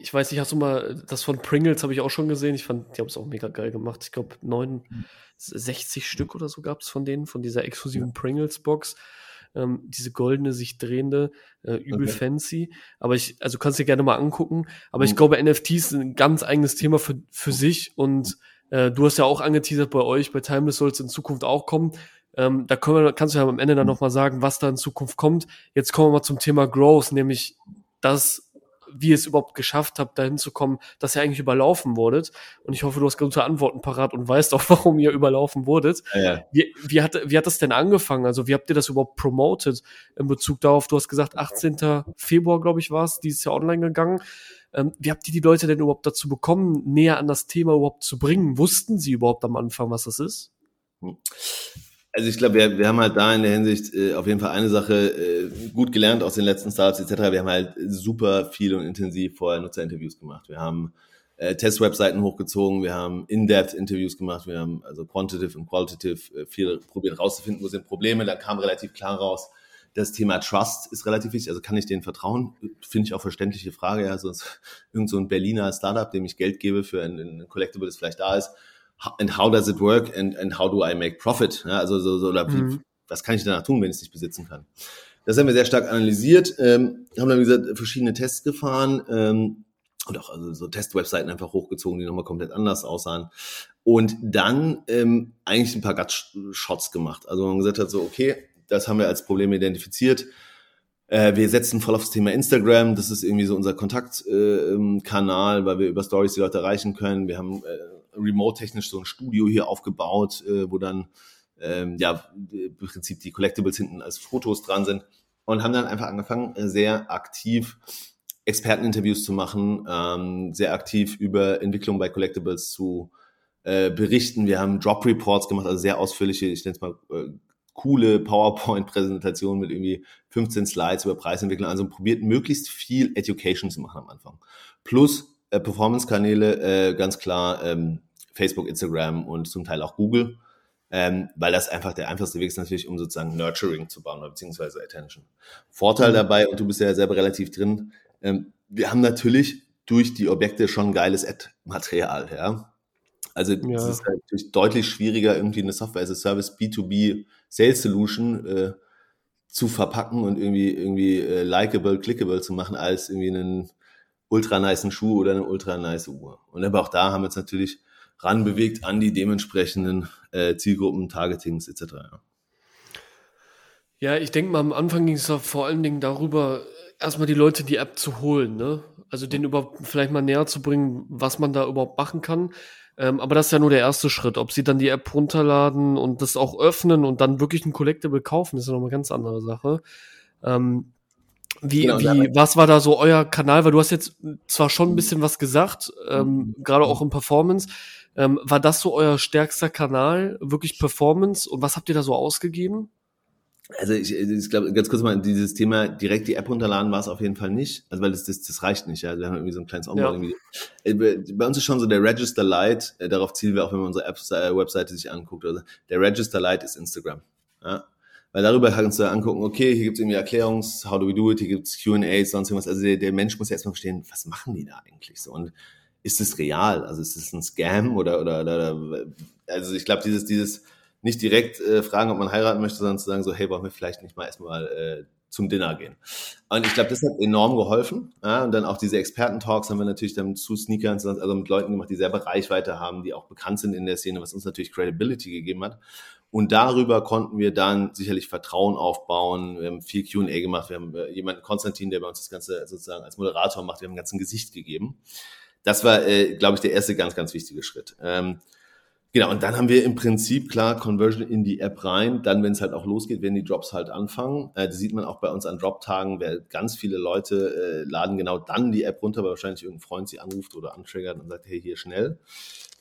ich weiß nicht, hast du mal, das von Pringles habe ich auch schon gesehen. Ich fand, die haben es auch mega geil gemacht. Ich glaube, 69 Stück oder so gab es von denen, von dieser exklusiven ja. Pringles-Box ähm, diese goldene, sich drehende, äh, übel okay. fancy. Aber ich, also kannst dir gerne mal angucken. Aber mhm. ich glaube, NFTs sind ein ganz eigenes Thema für, für sich und äh, du hast ja auch angeteasert bei euch, bei Timeless soll es in Zukunft auch kommen. Ähm, da können wir, kannst du ja am Ende dann mhm. nochmal sagen, was da in Zukunft kommt. Jetzt kommen wir mal zum Thema Growth, nämlich das wie ihr es überhaupt geschafft habt, dahin zu kommen, dass ihr eigentlich überlaufen wurdet. Und ich hoffe, du hast gute Antworten parat und weißt auch, warum ihr überlaufen wurdet. Ja, ja. Wie, wie, hat, wie hat das denn angefangen? Also wie habt ihr das überhaupt promoted in Bezug darauf? Du hast gesagt, 18. Februar, glaube ich, war es, dieses Jahr online gegangen. Ähm, wie habt ihr die Leute denn überhaupt dazu bekommen, näher an das Thema überhaupt zu bringen? Wussten sie überhaupt am Anfang, was das ist? Hm. Also ich glaube, wir, wir haben halt da in der Hinsicht äh, auf jeden Fall eine Sache äh, gut gelernt aus den letzten Startups etc. Wir haben halt super viel und intensiv vorher Nutzerinterviews gemacht. Wir haben äh, Test-Webseiten hochgezogen, wir haben In-Depth-Interviews gemacht, wir haben also Quantitative und Qualitative äh, viel probiert rauszufinden, wo sind Probleme. Da kam relativ klar raus, das Thema Trust ist relativ wichtig. Also kann ich denen vertrauen? Finde ich auch verständliche Frage. Ja, sonst irgend so ein Berliner Startup, dem ich Geld gebe für ein, ein Collectible, das vielleicht da ist and how does it work and, and how do I make profit? Ja, also so, so oder wie, mhm. was kann ich danach tun, wenn ich es nicht besitzen kann? Das haben wir sehr stark analysiert, ähm, haben dann, wie gesagt, verschiedene Tests gefahren ähm, und auch also so Test-Webseiten einfach hochgezogen, die nochmal komplett anders aussahen. Und dann ähm, eigentlich ein paar Gut-Shots gemacht. Also man gesagt hat so, okay, das haben wir als Problem identifiziert. Äh, wir setzen voll auf das Thema Instagram. Das ist irgendwie so unser Kontaktkanal, äh, weil wir über Stories die Leute erreichen können. Wir haben äh, remote-technisch so ein Studio hier aufgebaut, äh, wo dann ähm, ja im Prinzip die Collectibles hinten als Fotos dran sind und haben dann einfach angefangen, äh, sehr aktiv Experteninterviews zu machen, ähm, sehr aktiv über Entwicklung bei Collectibles zu äh, berichten. Wir haben Drop Reports gemacht, also sehr ausführliche, ich nenne es mal äh, coole PowerPoint-Präsentationen mit irgendwie 15 Slides über Preisentwicklung. Also probiert möglichst viel Education zu machen am Anfang. Plus äh, Performance-Kanäle, äh, ganz klar ähm, Facebook, Instagram und zum Teil auch Google. ähm, weil das einfach der einfachste Weg ist natürlich, um sozusagen Nurturing zu bauen, beziehungsweise Attention. Vorteil mhm. dabei, und du bist ja selber relativ drin, ähm, wir haben natürlich durch die Objekte schon geiles Ad-Material, ja. Also ja. es ist natürlich deutlich schwieriger, irgendwie eine Software as a Service B2B Sales Solution äh, zu verpacken und irgendwie irgendwie äh, likable, clickable zu machen, als irgendwie einen ultra niceen Schuh oder eine ultra nice Uhr. Und aber auch da haben wir uns natürlich ranbewegt an die dementsprechenden äh, Zielgruppen, Targetings etc. Ja. Ja, ich denke mal, am Anfang ging es vor allen Dingen darüber, erstmal die Leute die App zu holen, ne? Also denen überhaupt vielleicht mal näher zu bringen, was man da überhaupt machen kann. Ähm, aber das ist ja nur der erste Schritt. Ob sie dann die App runterladen und das auch öffnen und dann wirklich ein Collectible kaufen, ist ja noch eine ganz andere Sache. Ähm, wie, genau, wie, was war da so euer Kanal? Weil du hast jetzt zwar schon ein bisschen was gesagt, ähm, mhm. gerade auch im Performance. Ähm, war das so euer stärkster Kanal, wirklich Performance? Und was habt ihr da so ausgegeben? Also ich, ich glaube, ganz kurz mal, dieses Thema direkt die App runterladen war es auf jeden Fall nicht. Also weil das, das, das reicht nicht, ja. Wir haben irgendwie so ein kleines Onboarding. Ja. Äh, bei uns ist schon so der Register Lite, äh, darauf zielen wir auch, wenn man unsere Apps, äh, Webseite sich anguckt. Also der Register Lite ist Instagram. Ja. Weil darüber kannst du angucken, okay, hier gibt's irgendwie Erklärungs, how do we do it, hier gibt's Q&A, sonst irgendwas. Also der, der Mensch muss ja erstmal verstehen, was machen die da eigentlich so? Und ist es real? Also ist es ein Scam oder, oder, oder also ich glaube, dieses, dieses nicht direkt äh, fragen, ob man heiraten möchte, sondern zu sagen so, hey, wollen wir vielleicht nicht mal erstmal äh, zum Dinner gehen. Und ich glaube, das hat enorm geholfen. Ja? Und dann auch diese Experten-Talks haben wir natürlich dann zu Sneakern, also mit Leuten gemacht, die selber Reichweite haben, die auch bekannt sind in der Szene, was uns natürlich Credibility gegeben hat. Und darüber konnten wir dann sicherlich Vertrauen aufbauen. Wir haben viel Q&A gemacht. Wir haben äh, jemanden, Konstantin, der bei uns das Ganze sozusagen als Moderator macht. Wir haben ein ganzes Gesicht gegeben. Das war, äh, glaube ich, der erste ganz, ganz wichtige Schritt. Ähm, Genau, und dann haben wir im Prinzip klar Conversion in die App rein. Dann, wenn es halt auch losgeht, werden die Drops halt anfangen. Äh, das sieht man auch bei uns an Drop-Tagen, wer ganz viele Leute äh, laden genau dann die App runter, weil wahrscheinlich irgendein Freund sie anruft oder antriggert und sagt, hey, hier schnell.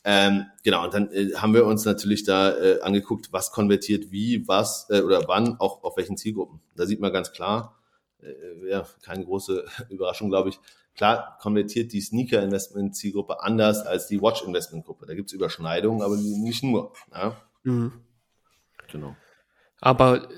Ähm, genau, und dann äh, haben wir uns natürlich da äh, angeguckt, was konvertiert wie, was äh, oder wann, auch auf welchen Zielgruppen. Da sieht man ganz klar, äh, ja, keine große Überraschung, glaube ich, Klar konvertiert die Sneaker-Investment-Zielgruppe anders als die Watch-Investment-Gruppe. Da gibt es Überschneidungen, aber nicht nur. Ja? Mhm. Genau. Aber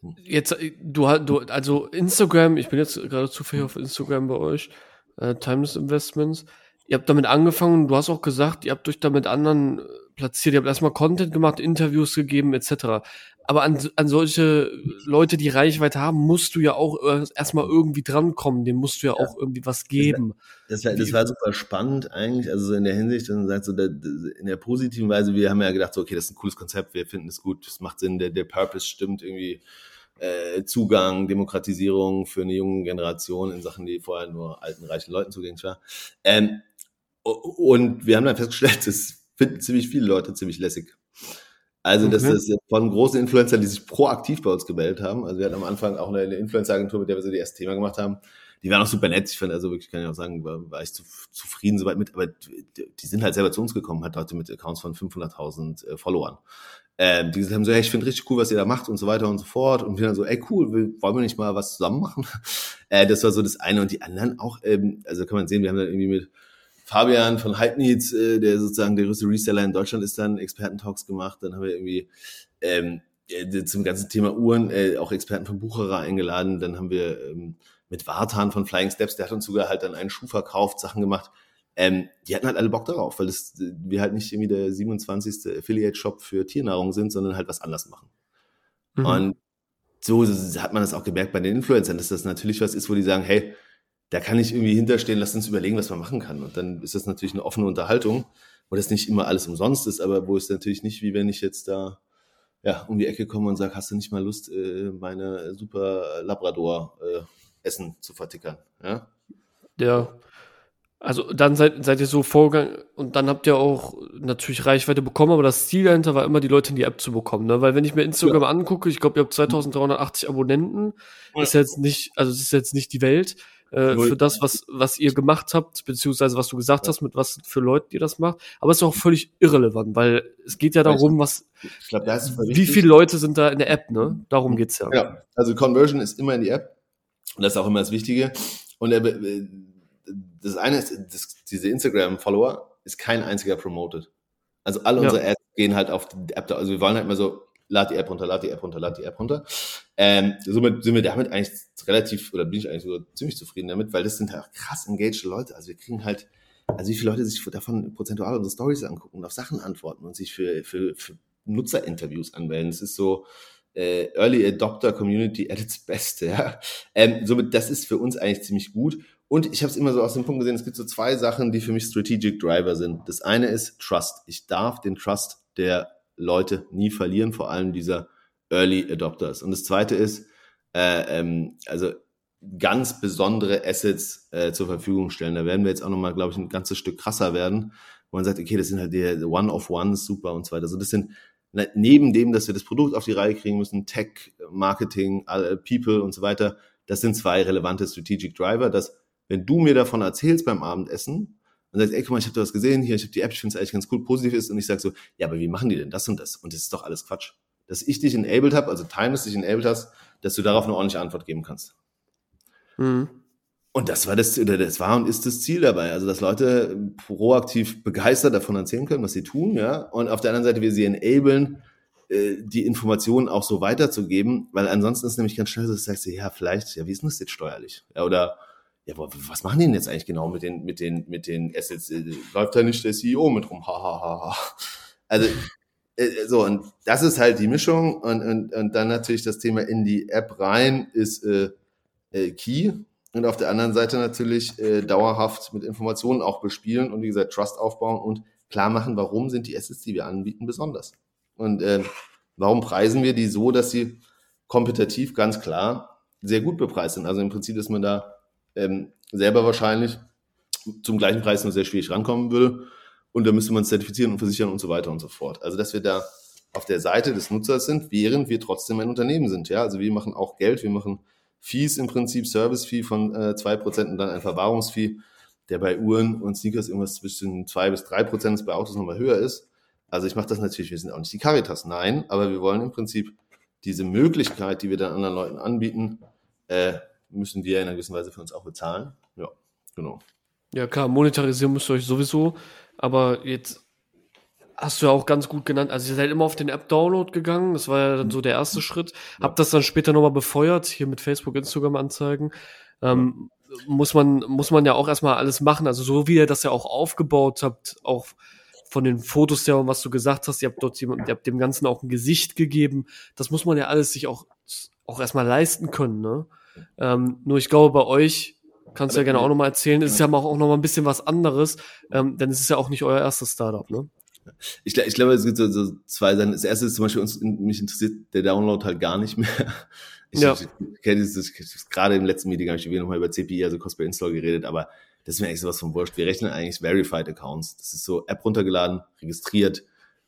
hm. jetzt, du, du, also Instagram, ich bin jetzt gerade zufällig auf Instagram bei euch, äh, Timeless Investments. Ihr habt damit angefangen, du hast auch gesagt, ihr habt euch da mit anderen platziert, ihr habt erstmal Content gemacht, Interviews gegeben, etc. Aber an, an solche Leute, die Reichweite haben, musst du ja auch erstmal irgendwie drankommen. Dem musst du ja, ja. auch irgendwie was geben. Das war, das war super spannend eigentlich. Also so in der Hinsicht, dann sagt so, in der positiven Weise, wir haben ja gedacht, so, okay, das ist ein cooles Konzept, wir finden es gut, es macht Sinn, der, der Purpose stimmt irgendwie. Äh, Zugang, Demokratisierung für eine junge Generation in Sachen, die vorher nur alten, reichen Leuten zugänglich war. Ähm, und wir haben dann festgestellt, das finden ziemlich viele Leute ziemlich lässig. Also das mhm. ist von großen Influencern, die sich proaktiv bei uns gemeldet haben. Also wir hatten am Anfang auch eine, Influencer-Agentur, mit der wir so die erste Thema gemacht haben. Die waren auch super nett. Ich fand also wirklich, kann ich auch sagen, war, war ich zu, zufrieden soweit mit. Aber die, sind halt selber zu uns gekommen, halt Leute mit Accounts von 500.000 äh, Followern. Ähm, die haben so, hey, ich finde richtig cool, was ihr da macht und so weiter und so fort. Und wir dann so, ey, cool, wollen wir nicht mal was zusammen machen? äh, das war so das eine. Und die anderen auch, ähm, also kann man sehen, wir haben dann irgendwie mit Fabian von Needs, äh, der sozusagen der größte Reseller in Deutschland ist, dann Experten-Talks gemacht. Dann haben wir irgendwie ähm, äh, zum ganzen Thema Uhren äh, auch Experten von Bucherer eingeladen. Dann haben wir ähm, mit Wartan von Flying Steps, der hat uns sogar halt dann einen Schuh verkauft, Sachen gemacht. Ähm, die hatten halt alle Bock darauf, weil das, wir halt nicht irgendwie der 27. Affiliate-Shop für Tiernahrung sind, sondern halt was anders machen. Mhm. Und so hat man das auch gemerkt bei den Influencern, dass das natürlich was ist, wo die sagen, hey, da kann ich irgendwie hinterstehen, lass uns überlegen, was man machen kann. Und dann ist das natürlich eine offene Unterhaltung, wo das nicht immer alles umsonst ist, aber wo es natürlich nicht, wie wenn ich jetzt da ja, um die Ecke komme und sage, hast du nicht mal Lust, äh, meine super Labrador äh, Essen zu vertickern? Ja. Ja. Also dann seid, seid ihr so vorgegangen und dann habt ihr auch natürlich Reichweite bekommen, aber das Ziel dahinter war immer, die Leute in die App zu bekommen. Ne? Weil wenn ich mir Instagram ja. angucke, ich glaube, ihr habt 2380 Abonnenten, ja. ist jetzt nicht, also es ist jetzt nicht die Welt äh, für das, was, was ihr gemacht habt, beziehungsweise was du gesagt hast, mit was für Leuten ihr das macht. Aber es ist auch völlig irrelevant, weil es geht ja darum, was, ich glaub, wie viele Leute sind da in der App, ne? Darum geht's ja. Ja, also Conversion ist immer in die App. Und das ist auch immer das Wichtige. Und das eine ist, das, diese Instagram-Follower ist kein einziger promoted. Also alle ja. unsere Ads gehen halt auf die App, also wir wollen halt immer so, lad die App runter, lad die App runter, lad die App runter. Ähm, somit sind wir damit eigentlich relativ, oder bin ich eigentlich sogar ziemlich zufrieden damit, weil das sind halt krass engaged Leute. Also wir kriegen halt, also wie viele Leute sich davon prozentual unsere Stories angucken und auf Sachen antworten und sich für, für, für Nutzerinterviews anmelden. Es ist so, äh, Early Adopter Community at its best. Ja? Ähm, somit, das ist für uns eigentlich ziemlich gut. Und ich habe es immer so aus dem Punkt gesehen, es gibt so zwei Sachen, die für mich Strategic Driver sind. Das eine ist Trust. Ich darf den Trust der Leute nie verlieren, vor allem dieser Early Adopters. Und das zweite ist, äh, ähm, also ganz besondere Assets äh, zur Verfügung stellen. Da werden wir jetzt auch nochmal, glaube ich, ein ganzes Stück krasser werden, wo man sagt, okay, das sind halt die One-of-Ones, super und so weiter. Also das sind neben dem, dass wir das Produkt auf die Reihe kriegen müssen, Tech, Marketing, People und so weiter, das sind zwei relevante Strategic Driver, dass wenn du mir davon erzählst beim Abendessen und sagst, ey, guck mal, ich habe da was gesehen hier, ich habe die App, ich finde es eigentlich ganz cool, positiv ist und ich sage so, ja, aber wie machen die denn das und das? Und das ist doch alles Quatsch. Dass ich dich enabled habe, also Timeless dich enabled hast, dass du darauf eine ordentliche Antwort geben kannst. Mhm. Und das war das, oder das war und ist das Ziel dabei. Also, dass Leute proaktiv begeistert davon erzählen können, was sie tun, ja. Und auf der anderen Seite wir sie enablen, äh, die Informationen auch so weiterzugeben, weil ansonsten ist nämlich ganz schnell so, dass du sagst, ja, vielleicht, ja, wie ist denn das jetzt steuerlich? Ja, oder, ja, was machen die denn jetzt eigentlich genau mit den, mit den, mit den Assets? Äh, läuft da nicht der CEO mit rum? Ha, ha, ha, ha. Also, äh, so, und das ist halt die Mischung und, und, und dann natürlich das Thema in die App rein ist äh, äh, Key und auf der anderen Seite natürlich äh, dauerhaft mit Informationen auch bespielen und wie gesagt Trust aufbauen und klar machen, warum sind die Assets, die wir anbieten, besonders. Und äh, warum preisen wir die so, dass sie kompetitiv ganz klar sehr gut bepreist sind. Also im Prinzip, dass man da ähm, selber wahrscheinlich zum gleichen Preis nur sehr schwierig rankommen würde. Und da müsste man zertifizieren und versichern und so weiter und so fort. Also dass wir da auf der Seite des Nutzers sind, während wir trotzdem ein Unternehmen sind. Ja, also wir machen auch Geld, wir machen Fees im Prinzip, Service-Fee von äh, 2% und dann ein Verwahrungsfee, der bei Uhren und Sneakers irgendwas zwischen 2 bis 3 Prozent, bei Autos nochmal höher ist. Also ich mache das natürlich, wir sind auch nicht die Caritas, nein, aber wir wollen im Prinzip diese Möglichkeit, die wir dann anderen Leuten anbieten, äh, müssen wir in einer gewissen Weise für uns auch bezahlen. Ja, genau. Ja klar, monetarisieren müsst ihr euch sowieso, aber jetzt hast du ja auch ganz gut genannt. Also ihr seid immer auf den App-Download gegangen. Das war ja dann so der erste Schritt. Habt das dann später nochmal befeuert, hier mit Facebook, Instagram anzeigen. Ähm, muss man, muss man ja auch erstmal alles machen. Also so wie ihr das ja auch aufgebaut habt, auch von den Fotos her und was du gesagt hast, ihr habt dort jemand, ihr habt dem Ganzen auch ein Gesicht gegeben. Das muss man ja alles sich auch, auch erstmal leisten können, ne? Ähm, nur ich glaube, bei euch, kannst du ja gerne auch nochmal erzählen, ist ja auch nochmal ein bisschen was anderes, ähm, denn es ist ja auch nicht euer erstes Startup, ne? Ich, ich glaube, es gibt so, so zwei Sachen. Das erste ist zum Beispiel, uns, mich interessiert der Download halt gar nicht mehr. Ich, ja. ich, ich kenne dieses, gerade im letzten Meeting habe ich wieder nochmal über CPI, also Cost per Install geredet, aber das ist mir eigentlich sowas von wurscht. Wir rechnen eigentlich Verified Accounts. Das ist so App runtergeladen, registriert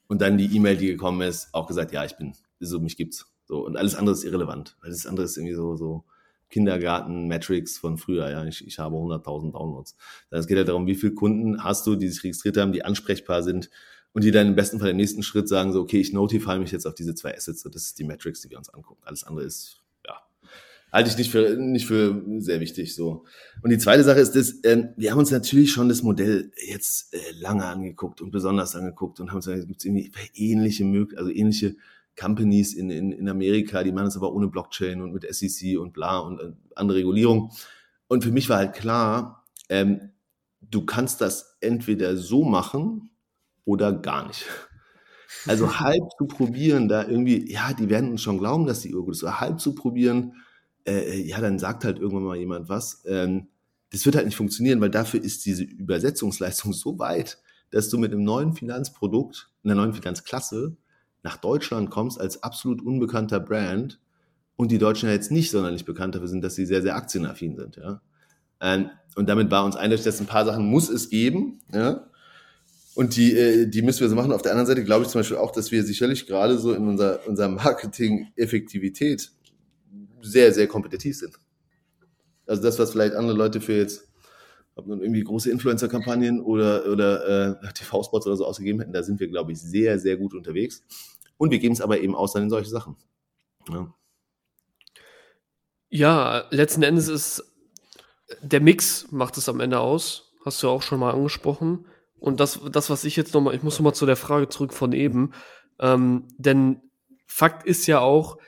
und dann die E-Mail, die gekommen ist, auch gesagt, ja, ich bin, so mich gibt's. So und alles andere ist irrelevant, das andere ist irgendwie so so Kindergarten Metrics von früher. Ja, ich, ich habe 100.000 Downloads. Es geht ja halt darum, wie viele Kunden hast du, die sich registriert haben, die ansprechbar sind und die dann im besten Fall im nächsten Schritt sagen so, okay, ich notify mich jetzt auf diese zwei Assets. Das ist die Metrics, die wir uns angucken. Alles andere ist, ja, halte ich nicht für, nicht für sehr wichtig, so. Und die zweite Sache ist das, ähm, wir haben uns natürlich schon das Modell jetzt äh, lange angeguckt und besonders angeguckt und haben uns gesagt, gibt es irgendwie ähnliche also ähnliche Companies in, in, in Amerika, die machen es aber ohne Blockchain und mit SEC und bla und äh, andere Regulierung. Und für mich war halt klar, ähm, du kannst das entweder so machen, oder gar nicht. Also halb zu probieren, da irgendwie, ja, die werden uns schon glauben, dass die Uhr gut ist, aber halb zu probieren, äh, ja, dann sagt halt irgendwann mal jemand was. Ähm, das wird halt nicht funktionieren, weil dafür ist diese Übersetzungsleistung so weit, dass du mit einem neuen Finanzprodukt, einer neuen Finanzklasse nach Deutschland kommst als absolut unbekannter Brand und die Deutschen ja jetzt nicht sonderlich bekannt dafür sind, dass sie sehr, sehr aktienaffin sind, ja. Ähm, und damit war uns eindeutig, dass ein paar Sachen muss es geben, ja. Und die, äh, die müssen wir so machen. Auf der anderen Seite glaube ich zum Beispiel auch, dass wir sicherlich gerade so in unserer, unserer Marketing-Effektivität sehr, sehr kompetitiv sind. Also das, was vielleicht andere Leute für jetzt, ob nun irgendwie große Influencer-Kampagnen oder, oder äh, TV-Spots oder so ausgegeben hätten, da sind wir, glaube ich, sehr, sehr gut unterwegs. Und wir geben es aber eben aus dann in solche Sachen. Ja. ja, letzten Endes ist der Mix macht es am Ende aus. Hast du auch schon mal angesprochen Und das, das, was ich jetzt nochmal, ich muss nochmal zu der Frage zurück von eben, ähm, denn Fakt ist ja auch,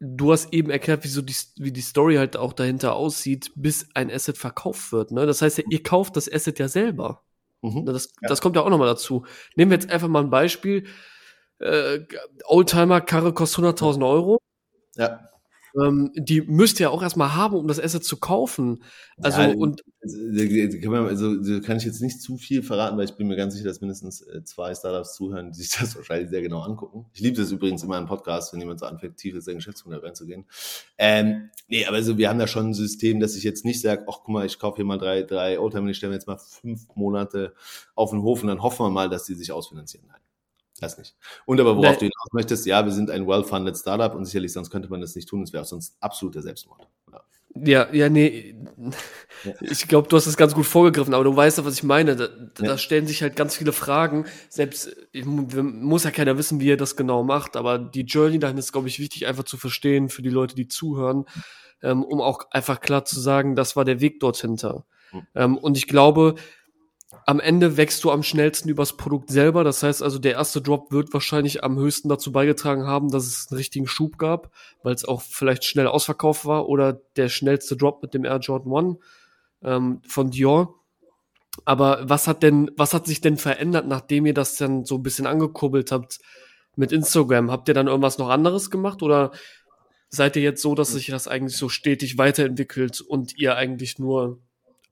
du hast eben erklärt, wie, so die, wie die Story halt auch dahinter aussieht, bis ein Asset verkauft wird. Ne? Das heißt ja, ihr kauft das Asset ja selber. Mhm. Das, ja. das kommt ja auch nochmal dazu. Nehmen wir jetzt einfach mal ein Beispiel. Äh, Oldtimer-Karre kostet 100.000 Euro. Ja ähm, die müsst ihr auch erstmal haben, um das Asset zu kaufen. Also ja, und kann, man, also, kann ich jetzt nicht zu viel verraten, weil ich bin mir ganz sicher, dass mindestens äh, zwei Startups zuhören, die sich das wahrscheinlich sehr genau angucken. Ich liebe das übrigens immer im Podcast, wenn jemand so anfängt, tief in sein Geschäftsmodell reinzugehen. Ähm, nee, aber also wir haben da schon ein System, dass ich jetzt nicht sage, ach guck mal, ich kaufe hier mal drei, drei Oldtimer, ich stelle mir jetzt mal fünf Monate auf den Hof und dann hoffen wir mal, dass die sich ausfinanzieren. Nein. Das nicht. Und aber worauf du hinaus möchtest, ja, wir sind ein well-funded Startup und sicherlich sonst könnte man das nicht tun. Es wäre auch sonst absoluter Selbstmord. Oder? Ja, ja, nee. Ja. Ich glaube, du hast das ganz gut vorgegriffen, aber du weißt ja, was ich meine. Da, da ja. stellen sich halt ganz viele Fragen. Selbst muss ja keiner wissen, wie er das genau macht, aber die Journey dahin ist, glaube ich, wichtig, einfach zu verstehen für die Leute, die zuhören, ähm, um auch einfach klar zu sagen, das war der Weg dorthin. Mhm. Ähm, und ich glaube, am Ende wächst du am schnellsten übers Produkt selber. Das heißt also, der erste Drop wird wahrscheinlich am höchsten dazu beigetragen haben, dass es einen richtigen Schub gab, weil es auch vielleicht schnell ausverkauft war oder der schnellste Drop mit dem Air Jordan One ähm, von Dior. Aber was hat denn, was hat sich denn verändert, nachdem ihr das dann so ein bisschen angekurbelt habt mit Instagram? Habt ihr dann irgendwas noch anderes gemacht oder seid ihr jetzt so, dass sich das eigentlich so stetig weiterentwickelt und ihr eigentlich nur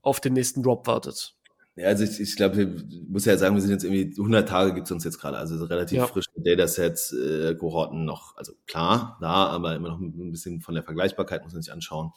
auf den nächsten Drop wartet? Ja, also ich, ich glaube, ich muss ja sagen, wir sind jetzt irgendwie 100 Tage gibt's uns jetzt gerade, also relativ ja. frische Datasets, äh, Kohorten noch, also klar, da, aber immer noch ein bisschen von der Vergleichbarkeit muss man sich anschauen.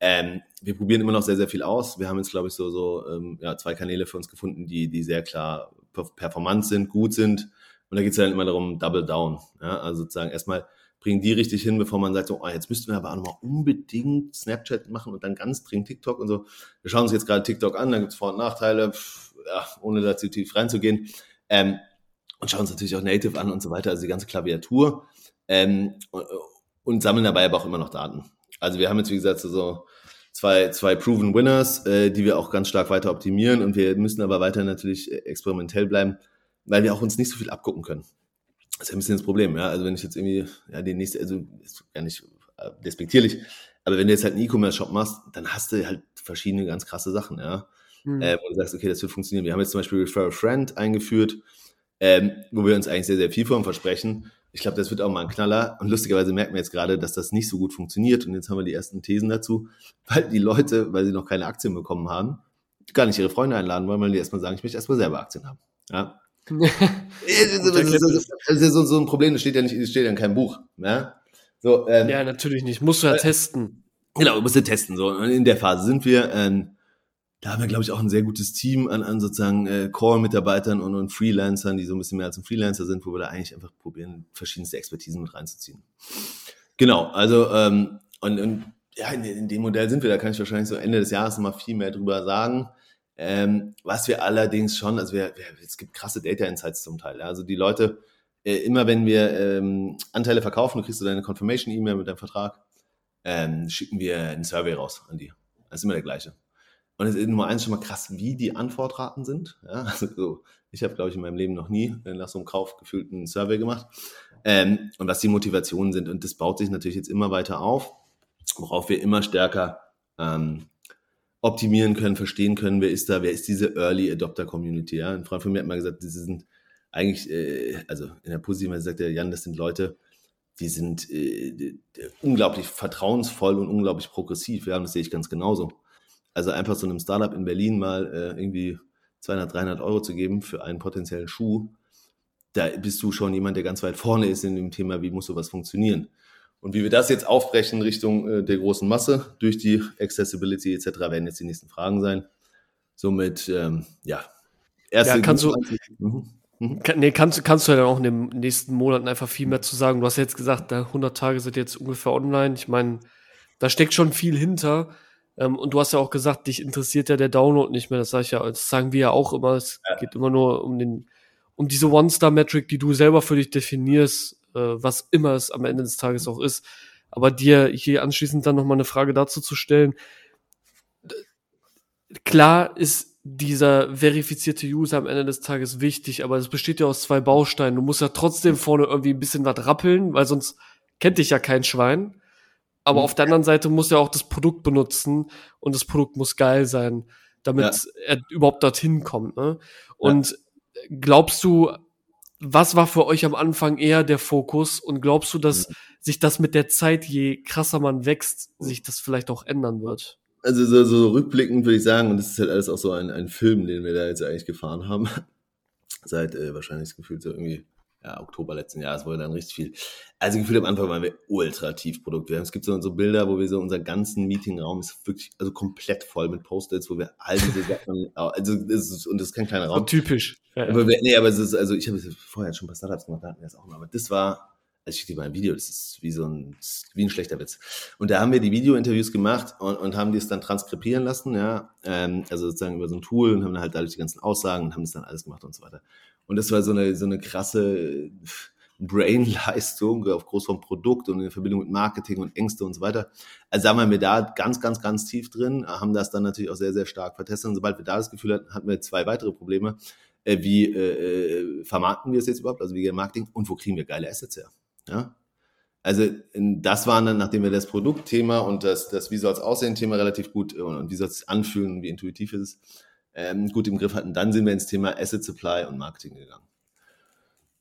Ähm, wir probieren immer noch sehr, sehr viel aus. Wir haben jetzt, glaube ich, so, so ähm, ja, zwei Kanäle für uns gefunden, die, die sehr klar performant sind, gut sind. Und da geht's dann immer darum, Double Down. Ja? Also sozusagen erstmal bringen die richtig hin, bevor man sagt, so, oh, jetzt müssten wir aber auch nochmal unbedingt Snapchat machen und dann ganz dringend TikTok und so. Wir schauen uns jetzt gerade TikTok an, da gibt es Vor- und Nachteile, pff, ja, ohne da zu tief reinzugehen. Ähm, und schauen uns natürlich auch Native an und so weiter, also die ganze Klaviatur. Ähm, und, und, sammeln dabei aber auch immer noch Daten. Also wir haben jetzt, wie gesagt, so zwei, zwei Proven Winners, äh, die wir auch ganz stark weiter optimieren und wir müssen aber weiter natürlich experimentell bleiben, weil wir auch uns nicht so viel abgucken können. Das ist ein bisschen das Problem, ja. Also wenn ich jetzt irgendwie, ja, die nächste, also ist gar nicht äh, despektierlich, aber wenn du jetzt halt einen E-Commerce-Shop machst, dann hast du halt verschiedene ganz krasse Sachen, ja. Mhm. Äh, wo du sagst, okay, das wird funktionieren. Wir haben jetzt zum Beispiel Refer a Friend eingeführt, ähm, wo wir uns eigentlich sehr, sehr viel von versprechen. Ich glaube, das wird auch mal ein Knaller. Und lustigerweise merken wir jetzt gerade, dass das nicht so gut funktioniert. Und jetzt haben wir die ersten Thesen dazu, weil die Leute, weil sie noch keine Aktien bekommen haben, gar nicht ihre Freunde einladen wollen, weil die erstmal sagen, ich möchte erstmal selber Aktien haben. Ja das ist so, so ein Problem, das steht ja nicht, das steht ja in keinem Buch. Ja, so, ähm, ja natürlich nicht. Musst du ja äh, testen. Genau, musst du testen. So. Und in der Phase sind wir. Ähm, da haben wir, glaube ich, auch ein sehr gutes Team an, an sozusagen äh, Core-Mitarbeitern und, und Freelancern, die so ein bisschen mehr als ein Freelancer sind, wo wir da eigentlich einfach probieren, verschiedenste Expertisen mit reinzuziehen. Genau, also ähm, und, und ja, in, in dem Modell sind wir, da kann ich wahrscheinlich so Ende des Jahres mal viel mehr drüber sagen. Ähm, was wir allerdings schon, also wir, wir, es gibt krasse Data Insights zum Teil. Ja. Also die Leute, äh, immer wenn wir ähm, Anteile verkaufen, du kriegst du deine Confirmation-E-Mail mit deinem Vertrag, ähm, schicken wir einen Survey raus an die. Das ist immer der gleiche. Und es ist Nummer eins schon mal krass, wie die Antwortraten sind. Ja, also so, ich habe, glaube ich, in meinem Leben noch nie nach so einem Kauf gefühlt einen Survey gemacht. Ähm, und was die Motivationen sind. Und das baut sich natürlich jetzt immer weiter auf, worauf wir immer stärker ähm, optimieren können, verstehen können, wer ist da, wer ist diese Early Adopter Community. Ja? Ein Freund von mir hat mal gesagt, diese sind eigentlich, äh, also in der positiven sagt der Jan, das sind Leute, die sind äh, unglaublich vertrauensvoll und unglaublich progressiv. Ja, und das sehe ich ganz genauso. Also einfach so einem Startup in Berlin mal äh, irgendwie 200, 300 Euro zu geben für einen potenziellen Schuh, da bist du schon jemand, der ganz weit vorne ist in dem Thema, wie muss sowas funktionieren. Und wie wir das jetzt aufbrechen Richtung äh, der großen Masse durch die Accessibility etc. werden jetzt die nächsten Fragen sein. Somit, ähm, ja, erste. Ja, kannst du, mhm. Mhm. Kann, nee, kannst, kannst du ja dann auch in den nächsten Monaten einfach viel mehr zu sagen. Du hast jetzt gesagt, 100 Tage sind jetzt ungefähr online. Ich meine, da steckt schon viel hinter. Ähm, und du hast ja auch gesagt, dich interessiert ja der Download nicht mehr. Das sag ich ja, das sagen wir ja auch immer. Es ja. geht immer nur um den, um diese One-Star-Metric, die du selber für dich definierst, äh, was immer es am Ende des Tages auch ist. Aber dir hier anschließend dann nochmal eine Frage dazu zu stellen. Klar ist dieser verifizierte User am Ende des Tages wichtig, aber es besteht ja aus zwei Bausteinen. Du musst ja trotzdem vorne irgendwie ein bisschen was rappeln, weil sonst kennt dich ja kein Schwein. Aber mhm. auf der anderen Seite muss er auch das Produkt benutzen und das Produkt muss geil sein, damit ja. er überhaupt dorthin kommt. Ne? Und ja. glaubst du, was war für euch am Anfang eher der Fokus und glaubst du, dass mhm. sich das mit der Zeit, je krasser man wächst, sich das vielleicht auch ändern wird? Also so, so rückblickend würde ich sagen, und das ist halt alles auch so ein, ein Film, den wir da jetzt eigentlich gefahren haben, seit äh, wahrscheinlich das Gefühl so irgendwie ja, Oktober letzten Jahres wurde dann richtig viel. Also gefühlt am Anfang waren wir ultra tief Produkt. Es gibt so, so Bilder, wo wir so unser ganzen Meetingraum ist wirklich also komplett voll mit Post-its, wo wir all diese Sachen, also das ist, und das ist kein kleiner Raum. So typisch. Ja, aber wir, nee, aber es ist, also ich habe vorher schon ein paar Startups gemacht, da hatten wir das auch noch, aber das war, also ich schicke dir mal ein Video, das ist wie so ein, wie ein schlechter Witz. Und da haben wir die Video-Interviews gemacht und, und haben die es dann transkribieren lassen, ja, ähm, also sozusagen über so ein Tool und haben dann halt dadurch die ganzen Aussagen und haben das dann alles gemacht und so weiter. Und das war so eine, so eine krasse Brain-Leistung auf Großform Produkt und in Verbindung mit Marketing und Ängste und so weiter. Also da waren wir da ganz, ganz, ganz tief drin, haben das dann natürlich auch sehr, sehr stark vertestet. Und sobald wir da das Gefühl hatten, hatten wir zwei weitere Probleme. Äh, wie äh, äh vermarkten wir es jetzt überhaupt? Also wie geht Marketing? Und wo kriegen wir geile Assets her? Ja? Also das waren dann, nachdem wir das Produktthema und das, das wie soll es aussehen Thema relativ gut und wie soll es anfühlen, wie intuitiv ist es, ähm, gut im Griff hatten, dann sind wir ins Thema Asset Supply und Marketing gegangen.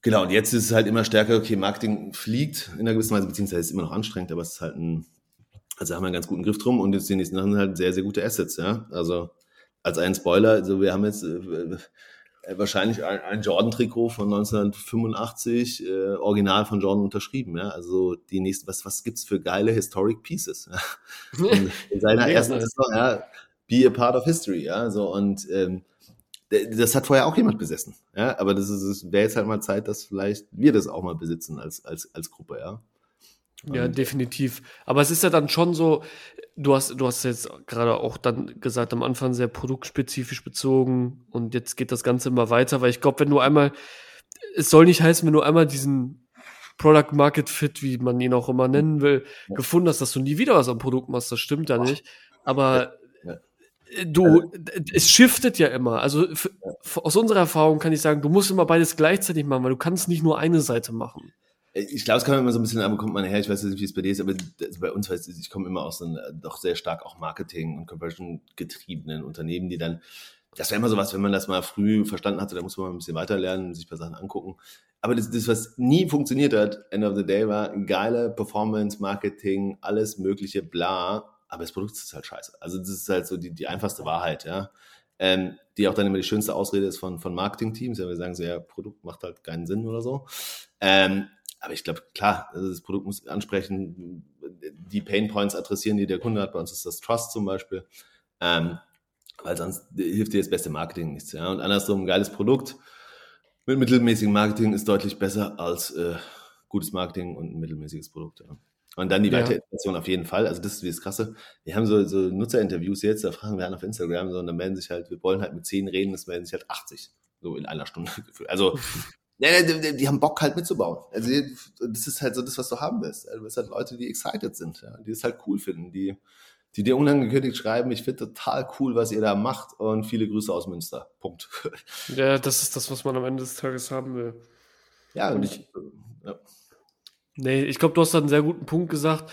Genau, und jetzt ist es halt immer stärker, okay, Marketing fliegt in einer gewissen Weise, beziehungsweise ist immer noch anstrengend, aber es ist halt ein, also haben wir einen ganz guten Griff drum und jetzt die nächsten Sachen halt sehr, sehr gute Assets, ja. Also als ein Spoiler, also wir haben jetzt äh, wahrscheinlich ein, ein Jordan-Trikot von 1985, äh, original von Jordan unterschrieben, ja. Also die nächsten, was, was gibt's für geile Historic Pieces? Ja? in seiner ersten Saison, ja, be a part of history, ja, so und ähm, das hat vorher auch jemand besessen, ja, aber das ist, wäre jetzt halt mal Zeit, dass vielleicht wir das auch mal besitzen als als als Gruppe, ja. Ja, definitiv. Aber es ist ja dann schon so, du hast, du hast jetzt gerade auch dann gesagt, am Anfang sehr produktspezifisch bezogen und jetzt geht das Ganze immer weiter, weil ich glaube, wenn du einmal, es soll nicht heißen, wenn du einmal diesen Product Market Fit, wie man ihn auch immer nennen will, ja. gefunden hast, dass du nie wieder was am Produkt machst, das stimmt ja nicht. Aber du, es shiftet ja immer. Also aus unserer Erfahrung kann ich sagen, du musst immer beides gleichzeitig machen, weil du kannst nicht nur eine Seite machen. Ich glaube, es kann immer so ein bisschen, aber kommt man her, ich weiß nicht, wie es bei dir ist, aber bei uns weiß ich, ich komme immer aus einem doch sehr stark auch Marketing- und Conversion getriebenen Unternehmen, die dann, das wäre immer so was, wenn man das mal früh verstanden hatte, da muss man mal ein bisschen weiter lernen, sich ein paar Sachen angucken. Aber das, das, was nie funktioniert hat, end of the day, war geile Performance, Marketing, alles mögliche, bla, aber das Produkt ist halt scheiße. Also das ist halt so die, die einfachste Wahrheit, ja. Ähm, die auch dann immer die schönste Ausrede ist von, von Marketing-Teams, ja, wir sagen so, ja, Produkt macht halt keinen Sinn oder so. Ähm, aber ich glaube, klar, also das Produkt muss ansprechen, die Pain Points adressieren, die der Kunde hat. Bei uns ist das Trust zum Beispiel. Ähm, weil sonst hilft dir das beste Marketing nichts. Ja? Und andersrum, ein geiles Produkt mit mittelmäßigem Marketing ist deutlich besser als äh, gutes Marketing und ein mittelmäßiges Produkt. Ja. Und dann die ja. Weiteriteration auf jeden Fall. Also das ist wie das Krasse. Wir haben so, so Nutzerinterviews jetzt, da fragen wir an auf Instagram, so, und dann melden sich halt, wir wollen halt mit zehn reden, das melden sich halt 80. So in einer Stunde gefühlt. Also, die, die, die, haben Bock halt mitzubauen. Also das ist halt so das, was du haben willst. Also, du willst halt Leute, die excited sind, ja, die es halt cool finden, die, die dir unangekündigt schreiben, ich finde total cool, was ihr da macht und viele Grüße aus Münster. Punkt. Ja, das ist das, was man am Ende des Tages haben will. Ja, und ich, ja. Nee, ich glaube, du hast da einen sehr guten Punkt gesagt.